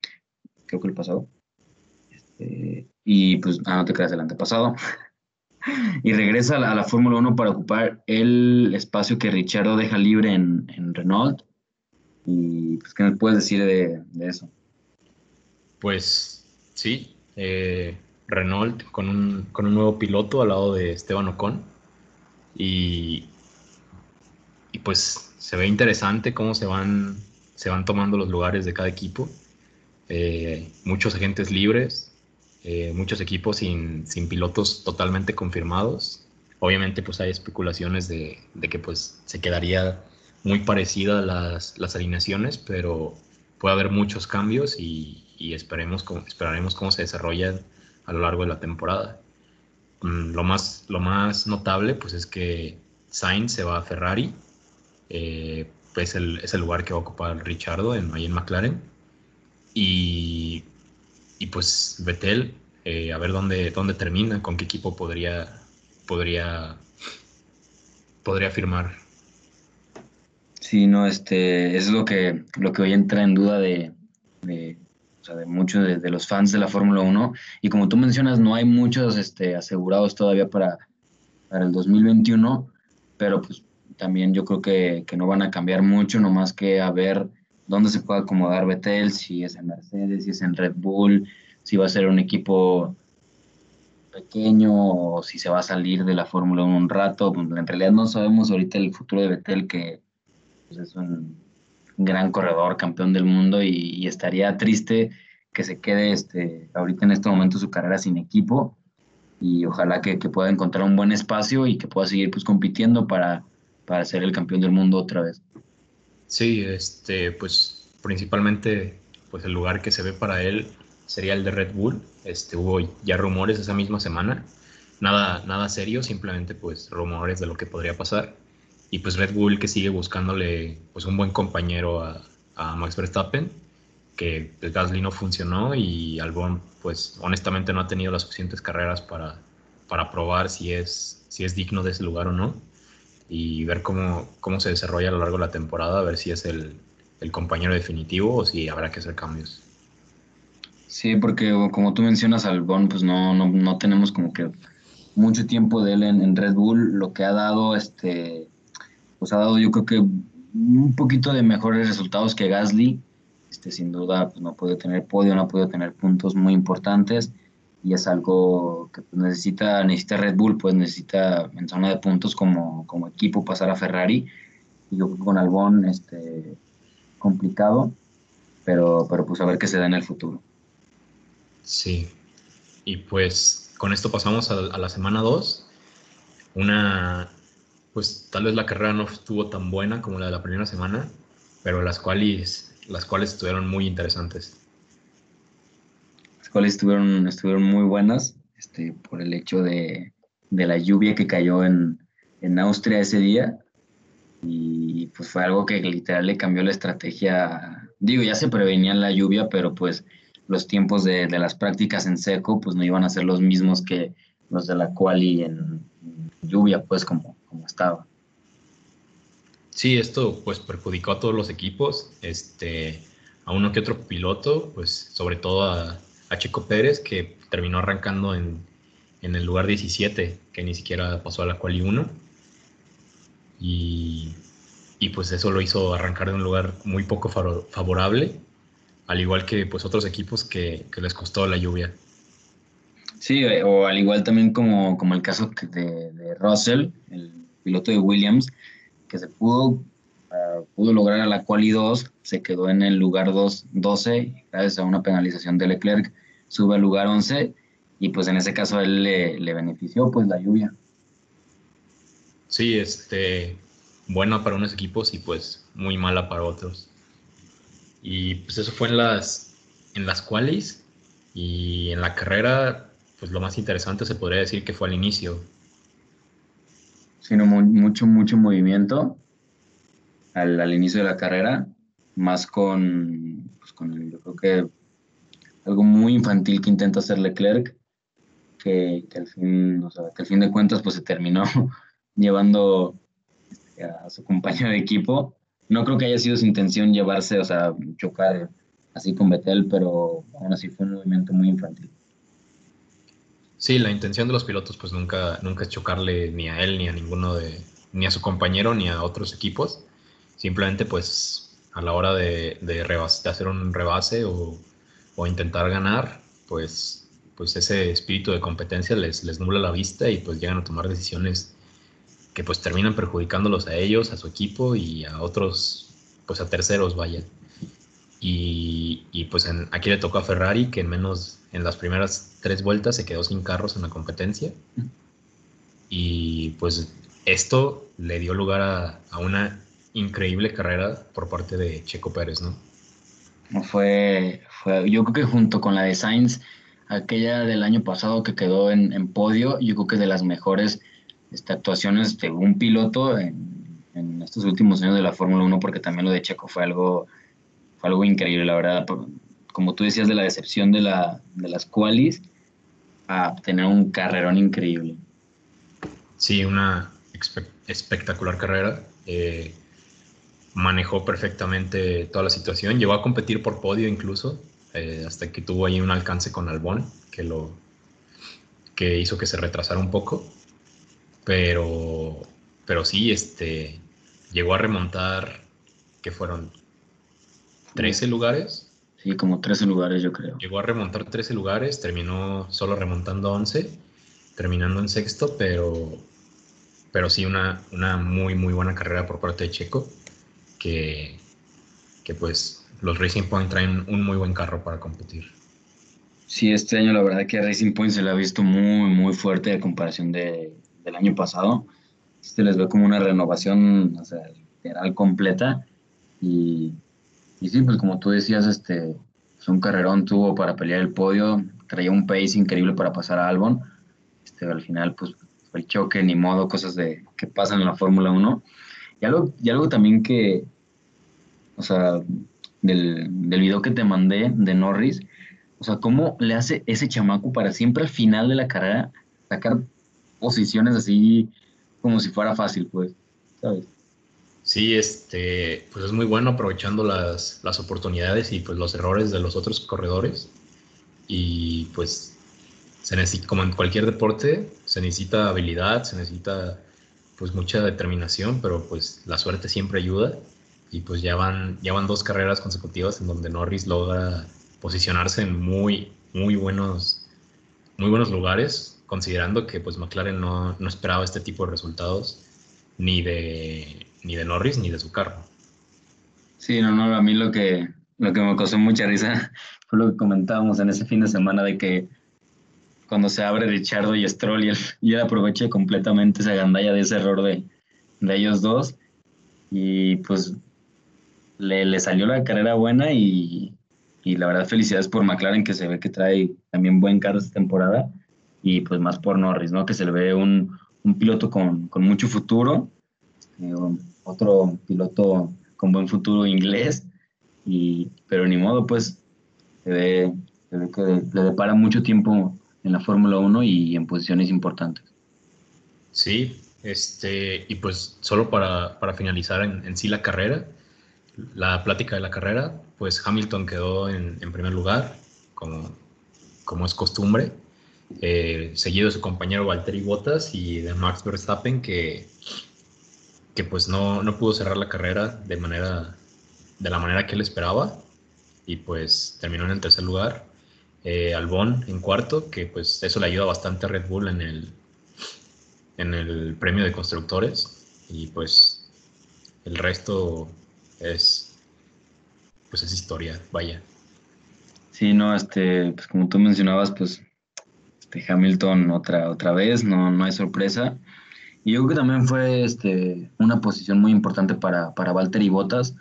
creo que el pasado. Este, y pues, ah, no te creas, el antepasado. y regresa a la, Fórmula 1 para ocupar el espacio que Richardo deja libre en, en Renault. Y pues, ¿qué me puedes decir de, de eso?
Pues sí, eh, Renault con un, con un nuevo piloto al lado de Esteban Ocon. Y y pues se ve interesante cómo se van, se van tomando los lugares de cada equipo. Eh, muchos agentes libres, eh, muchos equipos sin, sin, pilotos totalmente confirmados. Obviamente pues hay especulaciones de, de que pues se quedaría muy parecida las, las, alineaciones, pero puede haber muchos cambios y, y esperemos, esperaremos cómo se desarrollan a lo largo de la temporada. Mm, lo, más, lo más notable pues es que Sainz se va a Ferrari eh, pues el, es el lugar que va a ocupar Richardo en, ahí en McLaren. Y, y pues Vettel, eh, a ver dónde, dónde termina, con qué equipo podría, podría, podría firmar.
Sí, no, este, es lo que, lo que hoy entra en duda de, de, o de muchos de, los fans de la Fórmula 1. Y como tú mencionas, no hay muchos este, asegurados todavía para, para el 2021, pero pues también yo creo que, que, no van a cambiar mucho, nomás que a ver dónde se puede acomodar Betel, si es en Mercedes, si es en Red Bull, si va a ser un equipo pequeño o si se va a salir de la Fórmula 1 un rato. Pues, en realidad no sabemos ahorita el futuro de Betel, que pues, es un gran corredor, campeón del mundo, y, estaría triste que se quede este, ahorita en este momento su carrera sin equipo y ojalá que, que pueda encontrar un buen espacio y que pueda seguir pues compitiendo para para ser el campeón del mundo otra vez.
Sí, este, pues principalmente pues el lugar que se ve para él sería el de Red Bull. Este, hubo ya rumores esa misma semana. Nada, nada serio, simplemente pues rumores de lo que podría pasar. Y pues Red Bull que sigue buscándole pues un buen compañero a, a Max Verstappen, que el Gasly no funcionó y Albon pues honestamente no ha tenido las suficientes carreras para, para probar si es, si es digno de ese lugar o no y ver cómo, cómo se desarrolla a lo largo de la temporada, a ver si es el, el compañero definitivo o si habrá que hacer cambios.
Sí, porque como tú mencionas, Albón, pues no, no, no tenemos como que mucho tiempo de él en, Red Bull, lo que ha dado, este, pues ha dado yo creo que un poquito de mejores resultados que Gasly. Este, sin duda pues, no puede tener podio, no puede tener puntos muy importantes y es algo que pues, necesita, necesita Red Bull, pues necesita en zona de puntos como, como equipo pasar a Ferrari. Y yo con Albón este, complicado, pero, pero pues a ver qué se da en el futuro.
Sí, y pues con esto pasamos a, la semana 2. Una, pues tal vez la carrera no estuvo tan buena como la de la primera semana, pero las cuales, las cuales estuvieron muy interesantes.
Cuales estuvieron, estuvieron muy buenas este, por el hecho de, de la lluvia que cayó en, en Austria ese día. Y pues fue algo que literal le cambió la estrategia. Digo, ya se prevenía la lluvia, pero pues los tiempos de, las prácticas en seco pues no iban a ser los mismos que los de la quali en, lluvia, pues como, como estaba.
Sí, esto pues perjudicó a todos los equipos, este, a uno que otro piloto, pues sobre todo a, a Chico Pérez, que terminó arrancando en, en, el lugar 17, que ni siquiera pasó a la quali 1. Y, y pues eso lo hizo arrancar de un lugar muy poco favorable al igual que pues otros equipos que, les costó la lluvia.
Sí, eh, o al igual también como, como el caso de, de Russell, el piloto de Williams, que se pudo, ah, pudo lograr a la quali 2, se quedó en el lugar 2, 12, gracias a una penalización de Leclerc, sube al lugar 11, y pues en ese caso a él le, le benefició pues la lluvia.
Sí, este, buena para unos equipos y pues muy mala para otros. Y pues eso fue en las, en las cuales y en la carrera, pues lo más interesante se podría decir que fue al inicio.
Sino mucho, mucho movimiento al, al, inicio de la carrera, más con, pues con yo creo que algo muy infantil que intenta hacer Leclerc, que, que al fin, o sea, que al fin de cuentas pues se terminó llevando a su compañero de equipo no creo que haya sido su intención llevarse, o sea, chocar así con Betel, pero aún así fue un movimiento muy infantil.
Sí, la intención de los pilotos pues nunca, nunca es chocarle ni a él, ni a ninguno de, ni a su compañero, ni a otros equipos. Simplemente pues a la hora de, de, hacer un rebase o, o, intentar ganar, pues, pues ese espíritu de competencia les, les nubla la vista y pues llegan a tomar decisiones que pues terminan perjudicándolos a ellos, a su equipo y a otros, pues a terceros, vaya. Y, y pues aquí le tocó a Ferrari, que en menos, en las primeras tres vueltas se quedó sin carros en la competencia. Y pues esto le dio lugar a, a una increíble carrera por parte de Checo Pérez, ¿no?
Fue, fue, yo creo que junto con la de Sainz, aquella del año pasado que quedó en, en podio, yo creo que de las mejores este, actuaciones de un piloto en, en estos últimos años de la Fórmula 1, porque también lo de Checo fue algo, fue algo increíble, la verdad. Como tú decías, de la decepción de, la, de las qualis a tener un carrerón increíble.
Sí, una espectacular carrera. Eh, manejó perfectamente toda la situación. Llegó a competir por podio incluso, eh, hasta que tuvo ahí un alcance con Albón, que lo que hizo que se retrasara un poco. Pero, pero sí, este, llegó a remontar, que fueron 13 lugares.
Sí, como 13 lugares yo creo.
Llegó a remontar 13 lugares, terminó solo remontando 11, terminando en sexto, pero, pero sí una, una muy, muy buena carrera por parte de Checo, que, que pues los Racing Point traen un muy buen carro para competir.
Sí, este año la verdad que Racing Point se le ha visto muy, muy fuerte a comparación de, del año pasado. Se les ve como una renovación, o sea, completa. Y, y sí, pues como tú decías, este, es pues, un carrerón tuvo para pelear el podio, traía un pace increíble para pasar a Albon. Este, al final, pues el choque, ni modo, cosas de, que pasan en la Fórmula 1. Y algo, y algo también que, o sea, del, del video que te mandé de Norris, o sea, cómo le hace ese chamaco para siempre al final de la carrera sacar posiciones así como si fuera fácil, pues, ¿sabes?
Sí, este, pues es muy bueno aprovechando las, las oportunidades y pues los errores de los otros corredores. Y pues se necesita, como en cualquier deporte, se necesita habilidad, se necesita pues mucha determinación, pero pues la suerte siempre ayuda y pues ya van, ya van dos carreras consecutivas en donde Norris logra posicionarse en muy, muy buenos, muy buenos lugares, considerando que pues McLaren no, no esperaba este tipo de resultados ni de, ni de Norris ni de su carro.
Sí, no, no, a mí lo que, lo que me causó mucha risa fue lo que comentábamos en ese fin de semana de que cuando se abre Richardo y Stroll y él, y él aprovecha completamente esa gandalla de ese error de, de ellos dos y pues le, salió la carrera buena y, y, la verdad felicidades por McLaren que se ve que trae también buen carro esta temporada y pues más por Norris, ¿no? Que se le ve un, un piloto con, con, mucho futuro, eh, otro piloto con buen futuro inglés, y, pero ni modo, pues se ve, se ve que le depara mucho tiempo en la Fórmula 1 y en posiciones importantes.
Sí, este, y pues solo para, para finalizar en, sí la carrera, la plática de la carrera, pues Hamilton quedó en, primer lugar, como, como es costumbre, eh, seguido de su compañero Valtteri Bottas y de Max Verstappen, que, que pues no, no pudo cerrar la carrera de, manera, de la manera que él esperaba, y pues terminó en el tercer lugar. Eh, Albón en cuarto, que pues eso le ayuda bastante a Red Bull en el, en el premio de constructores y pues el resto es pues es historia, vaya.
Sí, no, este, pues como tú mencionabas, pues este Hamilton otra, otra vez, no, no hay sorpresa. Y yo creo que también fue este, una posición muy importante para, para Valtteri Bottas,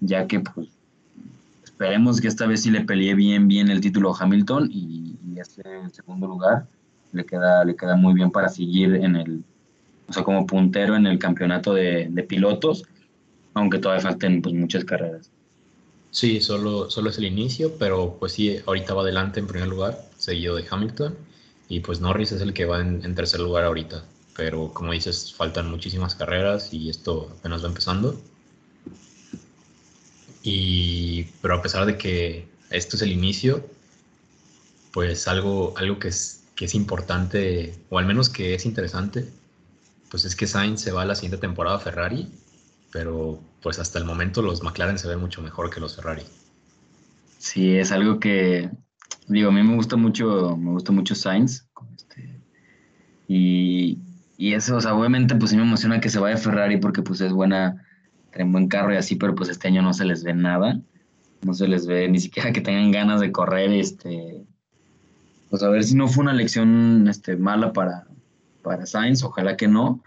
ya que pues, esperemos que esta vez sí le peleé bien, bien el título a Hamilton y, y este segundo lugar le queda, le queda muy bien para seguir en el, o sea, como puntero en el campeonato de, de pilotos, aunque todavía falten pues muchas carreras.
Sí, solo, solo es el inicio, pero pues sí, ahorita va adelante en primer lugar, seguido de Hamilton, y pues Norris es el que va en, tercer lugar ahorita. Pero como dices, faltan muchísimas carreras y esto apenas va empezando. Y, pero a pesar de que esto es el inicio, pues algo, algo que, es, que es importante, o al menos que es interesante, pues es que Sainz se va a la siguiente temporada a Ferrari, pero pues hasta el momento los McLaren se ven mucho mejor que los Ferrari.
Sí, es algo que, digo, a mí me gusta mucho, me gusta mucho Sainz, este, y, y eso, o sea, obviamente pues sí me emociona que se vaya Ferrari porque pues es buena, traen buen carro y así, pero pues este año no se les ve nada. No se les ve ni siquiera que tengan ganas de correr. Este, pues a ver si no fue una lección este, mala para, para Sainz, ojalá que no.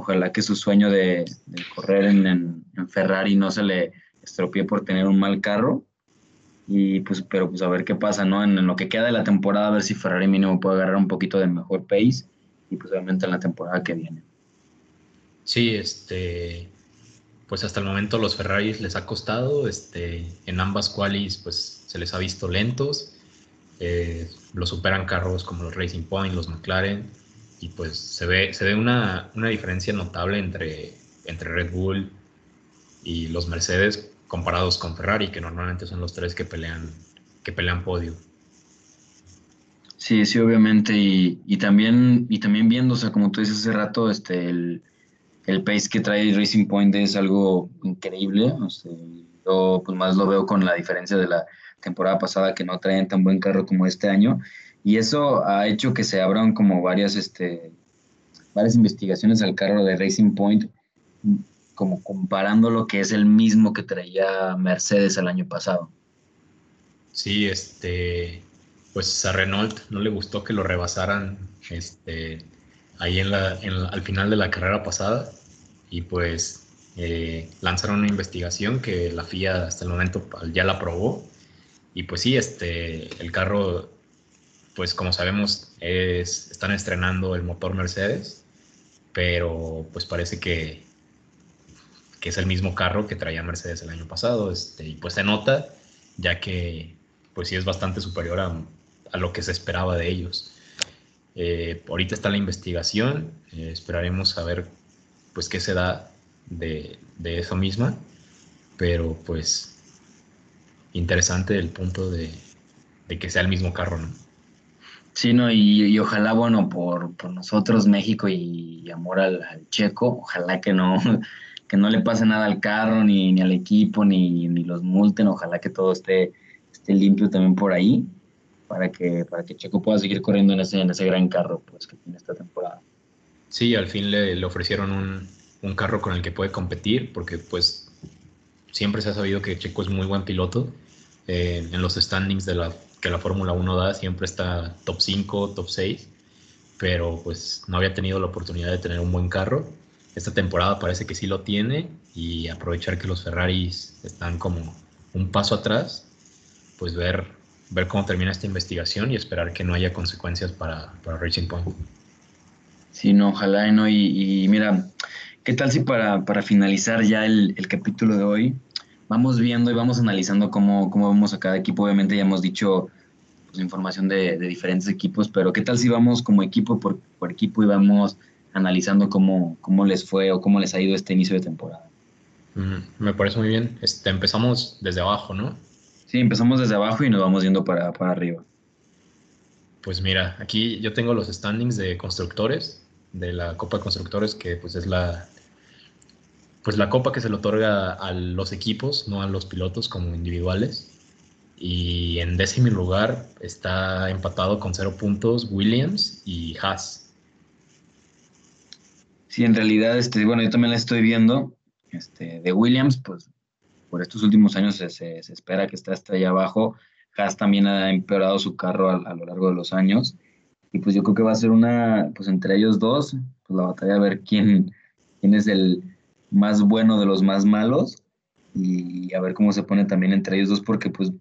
Ojalá que su sueño de, de correr en, en, en, Ferrari no se le estropee por tener un mal carro. Y pues, pero pues a ver qué pasa, ¿no? En, en, lo que queda de la temporada, a ver si Ferrari mínimo puede agarrar un poquito de mejor pace y pues obviamente en la temporada que viene.
Sí, este, pues hasta el momento los Ferraris les ha costado, este, en ambas qualis pues se les ha visto lentos, eh, lo superan carros como los Racing Point, los McLaren, y pues se ve, se ve una, una diferencia notable entre, entre Red Bull y los Mercedes comparados con Ferrari, que normalmente son los tres que pelean, que pelean podio.
Sí, sí, obviamente, y, y también, y también viendo, o sea, como tú dices hace rato, este, el, el pace que trae Racing Point es algo increíble. O sea, yo pues más lo veo con la diferencia de la temporada pasada que no traen tan buen carro como este año. Y eso ha hecho que se abran como varias, este, varias investigaciones al carro de Racing Point, como comparando lo que es el mismo que traía Mercedes el año pasado.
Sí, este, pues a Renault no le gustó que lo rebasaran este, ahí en la, al final de la carrera pasada y pues eh, lanzaron una investigación que la FIA hasta el momento ya la aprobó y pues sí, este, el carro, pues como sabemos, es, están estrenando el motor Mercedes, pero pues parece que, que es el mismo carro que traía Mercedes el año pasado, este, y pues se nota, ya que pues sí es bastante superior a, a lo que se esperaba de ellos. Eh, ahorita está la investigación, eh, esperaremos a ver pues qué se da de, de, eso misma, pero pues interesante el punto de, de, que sea el mismo carro, ¿no?
Sí, no, y, ojalá, bueno, por, nosotros, México y, amor al, checo, ojalá que no, que no le pase nada al carro, ni, ni al equipo, ni, ni, los multen, ojalá que todo esté, esté limpio también por ahí, para que, para que Checo pueda seguir corriendo en ese, en ese gran carro pues, que tiene esta temporada.
Sí, al fin le, le ofrecieron un, un carro con el que puede competir, porque pues siempre se ha sabido que Checo es muy buen piloto. Eh, en los standings de la, que la Fórmula 1 da, siempre está top 5, top 6, pero pues no había tenido la oportunidad de tener un buen carro. Esta temporada parece que sí lo tiene y aprovechar que los Ferraris están como un paso atrás, pues ver, ver cómo termina esta investigación y esperar que no haya consecuencias para, para Racing Point.
Sí, no, ojalá no. Y, y mira, ¿Qué tal si para, finalizar ya el, capítulo de hoy, vamos viendo y vamos analizando cómo, cómo vemos a cada equipo? Obviamente ya hemos dicho pues, información de, diferentes equipos, pero ¿qué tal si vamos como equipo por, equipo y vamos analizando cómo, cómo les fue o cómo les ha ido este inicio de temporada?
me parece muy bien. Este, empezamos desde abajo, ¿no?
Sí, empezamos desde abajo y nos vamos yendo para, para arriba.
Pues mira, aquí yo tengo los standings de constructores de la Copa de Constructores, que pues es la, pues la copa que se le otorga a los equipos, no a los pilotos como individuales. Y en décimo lugar está empatado con cero puntos Williams y Haas.
Sí, en realidad, este, bueno, yo también la estoy viendo. Este, de Williams, pues por estos últimos años se, se, espera que esté hasta allá abajo. Haas también ha empeorado su carro a, a, lo largo de los años. Y pues yo creo que va a ser una, pues entre ellos dos, pues la batalla a ver quién, quién es el más bueno de los más malos y a ver cómo se pone también entre ellos dos, porque pues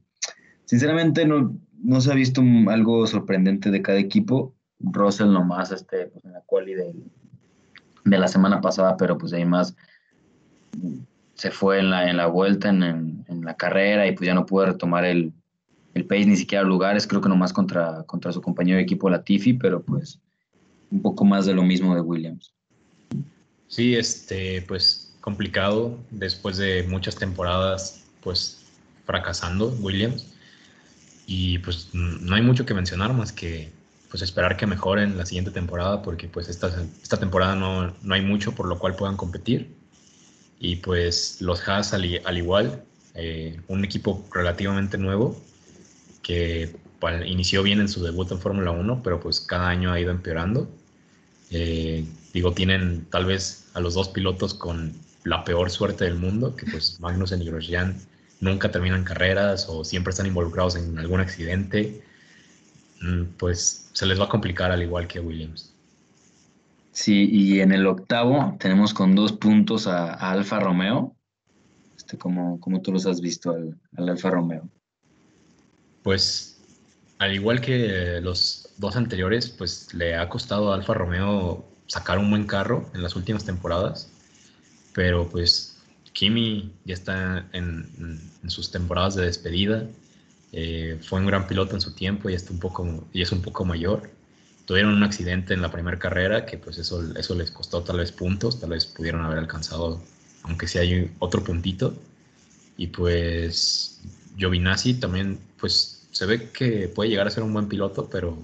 sinceramente no, no se ha visto algo sorprendente de cada equipo. Russell nomás este, pues en la quali de, de la semana pasada, pero pues ahí más se fue en la, en la vuelta, en, en, la carrera y pues ya no pudo retomar el, el pace ni siquiera lugares, creo que nomás contra, contra su compañero de equipo Latifi, pero pues un poco más de lo mismo de Williams.
Sí, este, pues complicado después de muchas temporadas, pues fracasando Williams. Y pues no hay mucho que mencionar más que pues esperar que mejoren la siguiente temporada porque pues esta, esta temporada no, no hay mucho por lo cual puedan competir. Y pues los Haas al, igual, eh, un equipo relativamente nuevo que inició bien en su debut en Fórmula 1, pero pues cada año ha ido empeorando. Eh, digo, tienen tal vez a los dos pilotos con la peor suerte del mundo, que pues Magnussen y Grosjean nunca terminan carreras o siempre están involucrados en algún accidente, mm, pues se les va a complicar al igual que Williams.
Sí, y en el octavo tenemos con dos puntos a, Alfa Romeo. Este, como, como tú los has visto al, al Alfa Romeo.
Pues al igual que los dos anteriores, pues le ha costado a Alfa Romeo sacar un buen carro en las últimas temporadas, pero pues Kimi ya está en, sus temporadas de despedida, eh, fue un gran piloto en su tiempo y, está un poco, y es un poco mayor. Tuvieron un accidente en la primera carrera que pues eso, eso les costó tal vez puntos, tal vez pudieron haber alcanzado, aunque sea hay otro puntito. Y pues Giovinazzi también pues se ve que puede llegar a ser un buen piloto, pero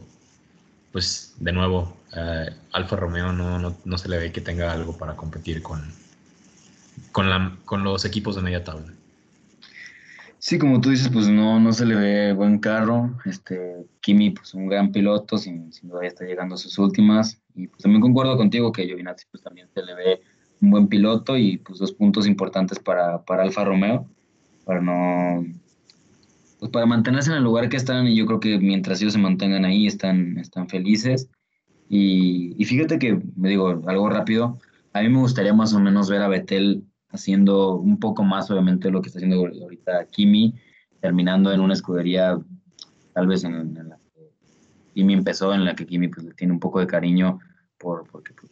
pues de nuevo, eh, Alfa Romeo no, no, se le ve que tenga algo para competir con, con, la, con los equipos de media tabla.
Sí, como tú dices, pues no, no se le ve buen carro. Este, Kimi, pues un gran piloto, sin, sin duda ya está llegando a sus últimas. Y pues también concuerdo contigo que Giovinazzi pues también se le ve un buen piloto y pues dos puntos importantes para, para Alfa Romeo, para no, pues para mantenerse en el lugar que están, y yo creo que mientras ellos se mantengan ahí, están, están felices. Y, fíjate que, me digo, algo rápido, a mí me gustaría más o menos ver a Betel haciendo un poco más, obviamente, lo que está haciendo ahorita Kimi, terminando en una escudería, tal vez en, la que Kimi empezó, en la que Kimi pues, le tiene un poco de cariño, por, porque pues,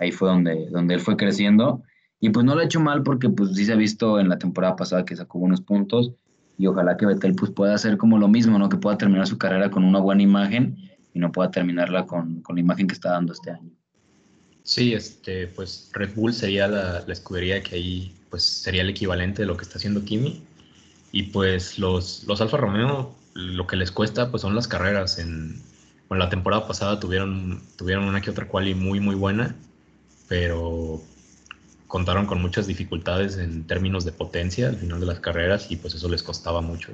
ahí fue donde, donde él fue creciendo. Y pues no lo ha hecho mal porque pues sí se ha visto en la temporada pasada que sacó unos puntos y ojalá que Betel pues pueda hacer como lo mismo, ¿no? Que pueda terminar su carrera con una buena imagen no pueda terminarla con, con la imagen que está dando este año.
Sí, este, pues Red Bull sería la, la, escudería que ahí pues sería el equivalente de lo que está haciendo Kimi. Y pues los, los Alfa Romeo lo que les cuesta pues son las carreras en, bueno, la temporada pasada tuvieron, tuvieron una que otra quali muy, muy buena, pero contaron con muchas dificultades en términos de potencia al final de las carreras y pues eso les costaba mucho.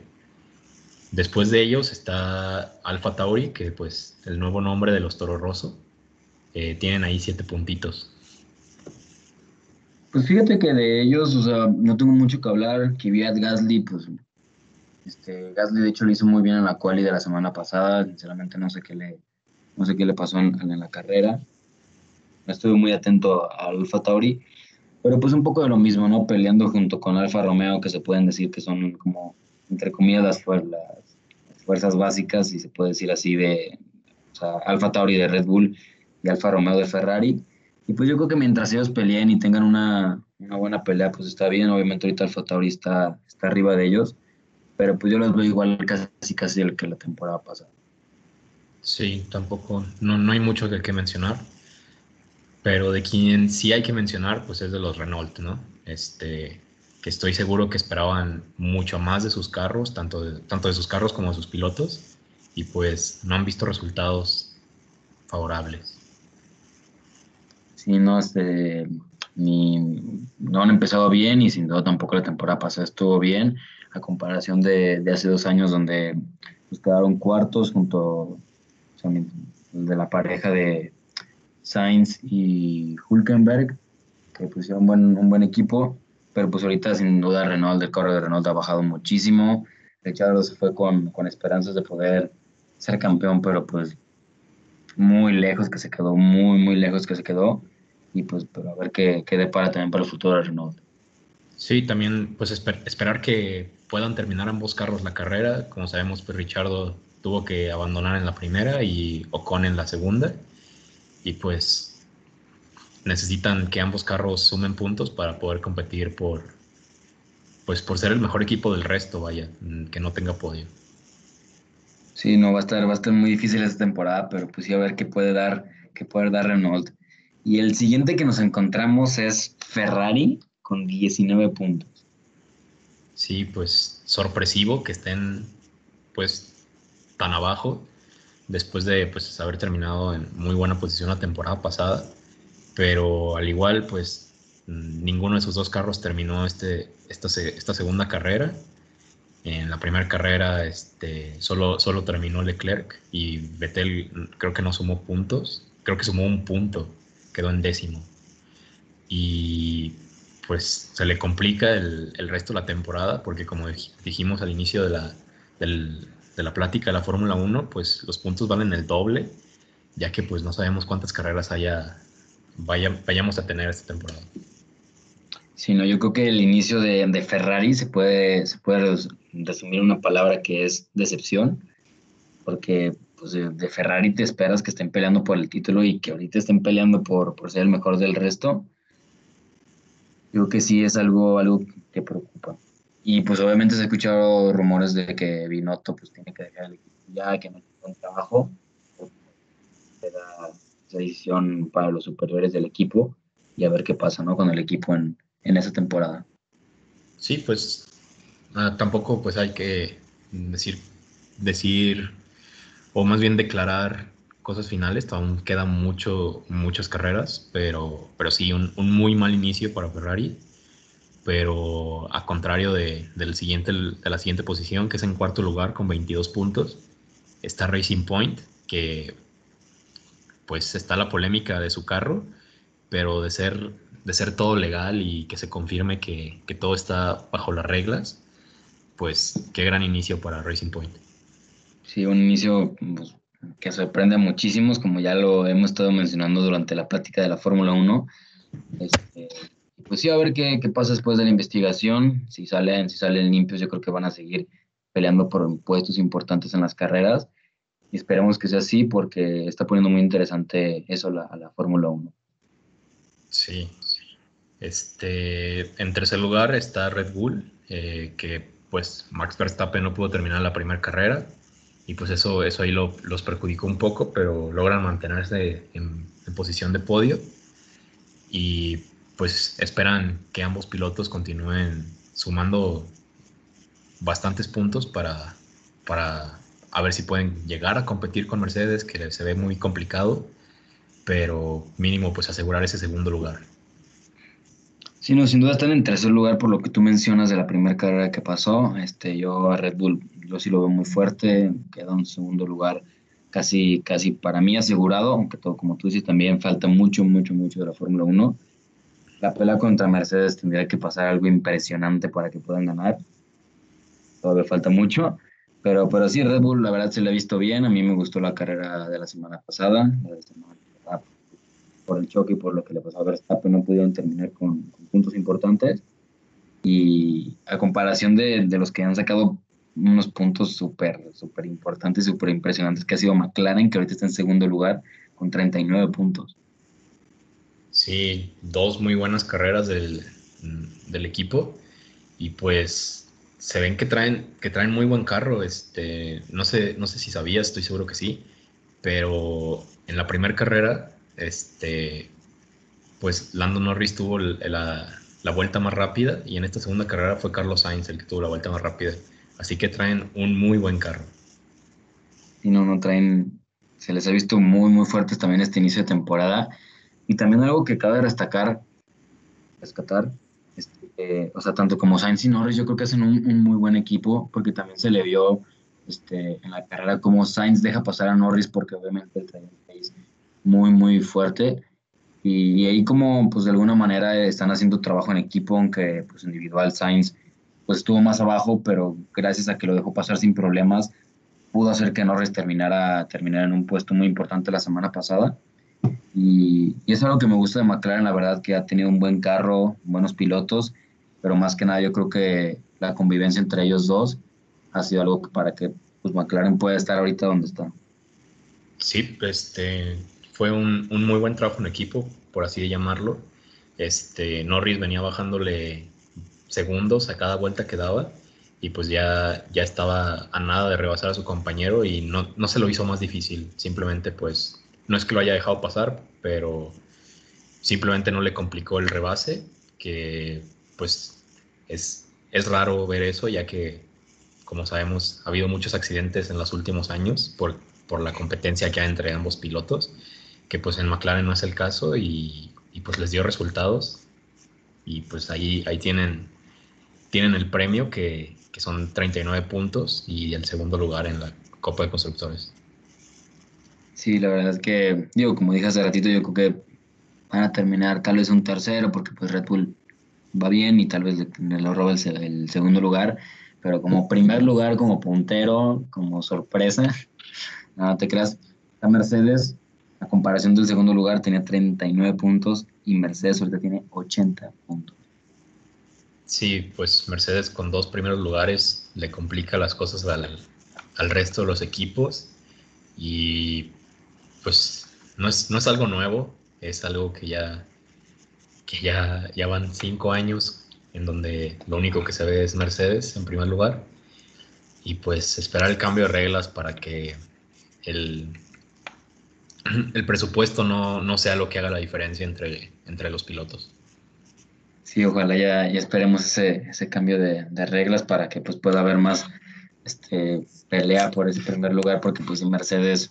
Después de ellos está Alfa Tauri, que pues el nuevo nombre de los Toro Rosso. Eh, tienen ahí siete puntitos.
Pues fíjate que de ellos, o sea, no tengo mucho que hablar. Kvyat Gasly, pues este, Gasly de hecho lo hizo muy bien en la quali de la semana pasada. Sinceramente no sé qué le, no sé qué le pasó en, la carrera. Estuve muy atento a Alfa Tauri. Pero pues un poco de lo mismo, ¿no? Peleando junto con Alfa Romeo, que se pueden decir que son como, entre comillas, las, fuerzas básicas, y se puede decir así, de o sea, Alfa Tauri de Red Bull y Alfa Romeo de Ferrari. Y pues yo creo que mientras ellos peleen y tengan una, una buena pelea, pues está bien. Obviamente ahorita Alfa Tauri está, está arriba de ellos, pero pues yo los veo igual casi casi el que la temporada pasada.
Sí, tampoco, no, no hay mucho que, que mencionar. Pero de quien sí hay que mencionar, pues es de los Renault, ¿no? Este, que estoy seguro que esperaban mucho más de sus carros, tanto de, tanto de sus carros como de sus pilotos, y pues no han visto resultados favorables.
Sí, no, este, ni, no han empezado bien y sin duda tampoco la temporada pasada estuvo bien, a comparación de, hace dos años donde pues, quedaron cuartos junto de la pareja de, Sainz y Hulkenberg, que pusieron buen, un buen equipo, pero pues ahorita sin duda Renault, el carro de Renault ha bajado muchísimo. Richard se fue con, con esperanzas de poder ser campeón, pero pues muy lejos que se quedó, muy, muy lejos que se quedó. Y pues, pero a ver qué, qué depara también para el futuro de Renault.
Sí, también pues esperar que puedan terminar ambos carros la carrera. Como sabemos, pues Richardo tuvo que abandonar en la primera y Ocon en la segunda y pues necesitan que ambos carros sumen puntos para poder competir por pues por ser el mejor equipo del resto, vaya, que no tenga podio.
Sí, no va a estar va a estar muy difícil esta temporada, pero pues sí a ver qué puede dar qué puede dar Renault. Y el siguiente que nos encontramos es Ferrari con 19 puntos.
Sí, pues sorpresivo que estén pues tan abajo después de pues, haber terminado en muy buena posición la temporada pasada, pero al igual, pues ninguno de sus dos carros terminó este, esta, esta segunda carrera. En la primera carrera este, solo, solo terminó Leclerc y Vettel creo que no sumó puntos, creo que sumó un punto, quedó en décimo. Y pues se le complica el, el resto de la temporada porque como dijimos al inicio de la, del, de la plática de la Fórmula 1, pues los puntos valen el doble, ya que pues no sabemos cuántas carreras haya, vaya, vayamos a tener esta temporada.
Sí, no, yo creo que el inicio de, de Ferrari se puede, se puede resumir una palabra que es decepción, porque pues, de, Ferrari te esperas que estén peleando por el título y que ahorita estén peleando por, por ser el mejor del resto. Yo creo que sí es algo, algo que preocupa. Y pues obviamente se ha escuchado rumores de que Binotto pues tiene que dejar el equipo ya, que no tiene buen trabajo. esa decisión para los superiores del equipo y a ver qué pasa ¿no? con el equipo en, en esa temporada.
Sí, pues ah, tampoco pues hay que decir, decir o más bien declarar cosas finales, aún quedan mucho, muchas carreras, pero, pero sí, un, un muy mal inicio para Ferrari pero a contrario de, del siguiente, de la siguiente posición, que es en cuarto lugar con 22 puntos, está Racing Point, que pues está la polémica de su carro, pero de ser, de ser todo legal y que se confirme que, que todo está bajo las reglas, pues qué gran inicio para Racing Point.
Sí, un inicio pues, que sorprende a muchísimos, como ya lo hemos estado mencionando durante la plática de la Fórmula 1. Este, pues sí, a ver qué, qué, pasa después de la investigación. Si salen, si salen limpios, yo creo que van a seguir peleando por puestos importantes en las carreras. Y que sea así porque está poniendo muy interesante eso la, a la Fórmula 1.
Sí. Este, en tercer lugar está Red Bull, eh, que pues Max Verstappen no pudo terminar la primera carrera y pues eso, eso ahí lo, los perjudicó un poco, pero logran mantenerse en, en posición de podio. Y pues esperan que ambos pilotos continúen sumando bastantes puntos para, para a ver si pueden llegar a competir con Mercedes, que se ve muy complicado, pero mínimo pues asegurar ese segundo lugar.
Sí, no, sin duda están en tercer lugar por lo que tú mencionas de la primera carrera que pasó. Este, yo a Red Bull, yo sí lo veo muy fuerte, queda en segundo lugar casi, casi para mí asegurado, aunque todo como tú dices también falta mucho, mucho, mucho de la Fórmula 1. La pelea contra Mercedes tendría que pasar algo impresionante para que puedan ganar. Todavía falta mucho, pero, pero sí, Red Bull la verdad se le ha visto bien. A mí me gustó la carrera de la semana pasada, por el choque y por lo que le pasó a Verstappen no pudieron terminar con, puntos importantes. Y a comparación de, de, los que han sacado unos puntos súper, súper importantes, súper impresionantes, que ha sido McLaren, que ahorita está en segundo lugar con 39 puntos.
Sí, dos muy buenas carreras del, del equipo y pues se ven que traen, que traen muy buen carro. Este, no, sé, no sé si sabías, estoy seguro que sí, pero en la primera carrera este, pues Lando Norris tuvo la, vuelta más rápida y en esta segunda carrera fue Carlos Sainz el que tuvo la vuelta más rápida. Así que traen un muy buen carro.
Y no, no traen, se les ha visto muy, muy fuertes también este inicio de temporada. Y también algo que cabe destacar, rescatar, este, o sea, tanto como Sainz y Norris, yo creo que hacen un, muy buen equipo, porque también se le vio este, en la carrera como Sainz deja pasar a Norris, porque obviamente el trae muy, muy fuerte. Y, ahí como, pues de alguna manera están haciendo trabajo en equipo, aunque pues individual Sainz pues estuvo más abajo, pero gracias a que lo dejó pasar sin problemas, pudo hacer que Norris terminara, terminara en un puesto muy importante la semana pasada. Y, y, es algo que me gusta de McLaren, la verdad que ha tenido un buen carro, buenos pilotos, pero más que nada yo creo que la convivencia entre ellos dos ha sido algo para que pues, McLaren pueda estar ahorita donde está.
Sí, este, fue un, muy buen trabajo en equipo, por así llamarlo. Este, Norris venía bajándole segundos a cada vuelta que daba y pues ya, ya estaba a nada de rebasar a su compañero y no, no se lo hizo más difícil. Simplemente pues no es que lo haya dejado pasar, pero simplemente no le complicó el rebase, que pues es, es raro ver eso ya que como sabemos ha habido muchos accidentes en los últimos años por, por la competencia que hay entre ambos pilotos que pues en McLaren no es el caso y, pues les dio resultados y pues ahí, ahí tienen, tienen el premio que, son 39 puntos y el segundo lugar en la Copa de Constructores.
Sí, la verdad es que, digo, como dije hace ratito, yo creo que van a terminar tal vez un tercero porque pues Red Bull va bien y tal vez le, roba el, segundo lugar, pero como primer lugar, como puntero, como sorpresa, no te creas, la Mercedes a comparación del segundo lugar tenía 39 puntos y Mercedes ahorita tiene 80 puntos.
Sí, pues Mercedes con dos primeros lugares le complica las cosas al, resto de los equipos y pues no es, no es algo nuevo, es algo que ya, que ya, ya van cinco años en donde lo único que se ve es Mercedes en primer lugar y pues esperar el cambio de reglas para que el, el presupuesto no, sea lo que haga la diferencia entre, entre los pilotos.
Sí, ojalá ya, ya esperemos ese, ese cambio de, reglas para que pues, pueda haber más este, pelea por ese primer lugar, porque pues Mercedes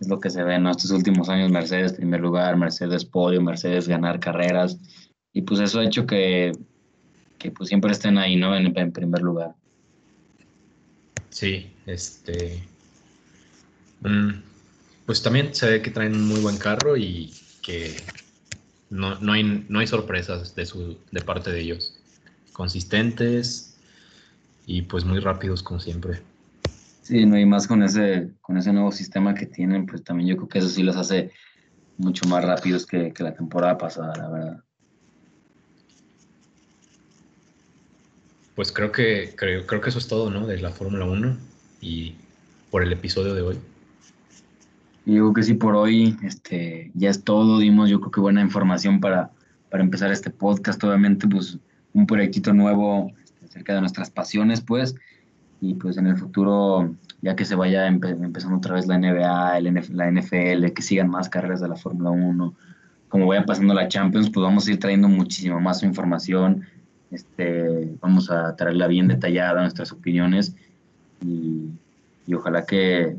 es lo que se ve en estos últimos años, Mercedes primer lugar, Mercedes podio, Mercedes ganar carreras, y pues eso ha hecho que, pues siempre estén ahí, ¿no? En, en primer lugar.
Sí, este... Mm, pues también se ve que traen un muy buen carro y que no, hay, no hay sorpresas de, su, de parte de ellos. Consistentes y pues muy rápidos como siempre.
Sí, no hay más con ese, con ese nuevo sistema que tienen, pues también yo creo que eso sí los hace mucho más rápidos que, la temporada pasada, la verdad.
Pues creo que, creo, creo que eso es todo, ¿no? De la Fórmula 1 y por el episodio de hoy.
Y yo creo que sí, por hoy este, ya es todo. Dimos, yo creo que buena información para, para empezar este podcast. Obviamente, pues un proyectito nuevo este, acerca de nuestras pasiones, pues. Y pues en el futuro, ya que se vaya empezando otra vez la NBA, la NFL, que sigan más carreras de la Fórmula 1, como vaya pasando la Champions, pues vamos a ir trayendo muchísimo más información. Este, vamos a traerla bien detallada, nuestras opiniones. Y y ojalá que,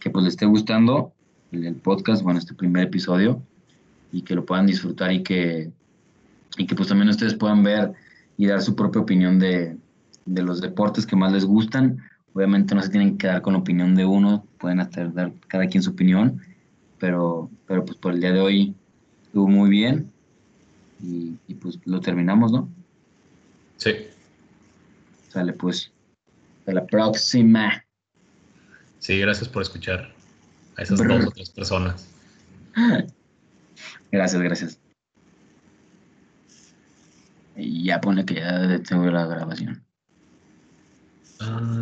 que pues les esté gustando el, podcast, bueno, este primer episodio y que lo puedan disfrutar y que, y que pues también ustedes puedan ver y dar su propia opinión de, de los deportes que más les gustan. Obviamente no se tienen que quedar con la opinión de uno, pueden hacer, dar cada quien su opinión, pero, pero pues por el día de hoy estuvo muy bien y, y pues lo terminamos, ¿no?
Sí.
Sale pues. Hasta la próxima.
Sí, gracias por escuchar a esas dos o tres personas.
Gracias, gracias. Y ya pone que ya detuve la grabación.
Ah.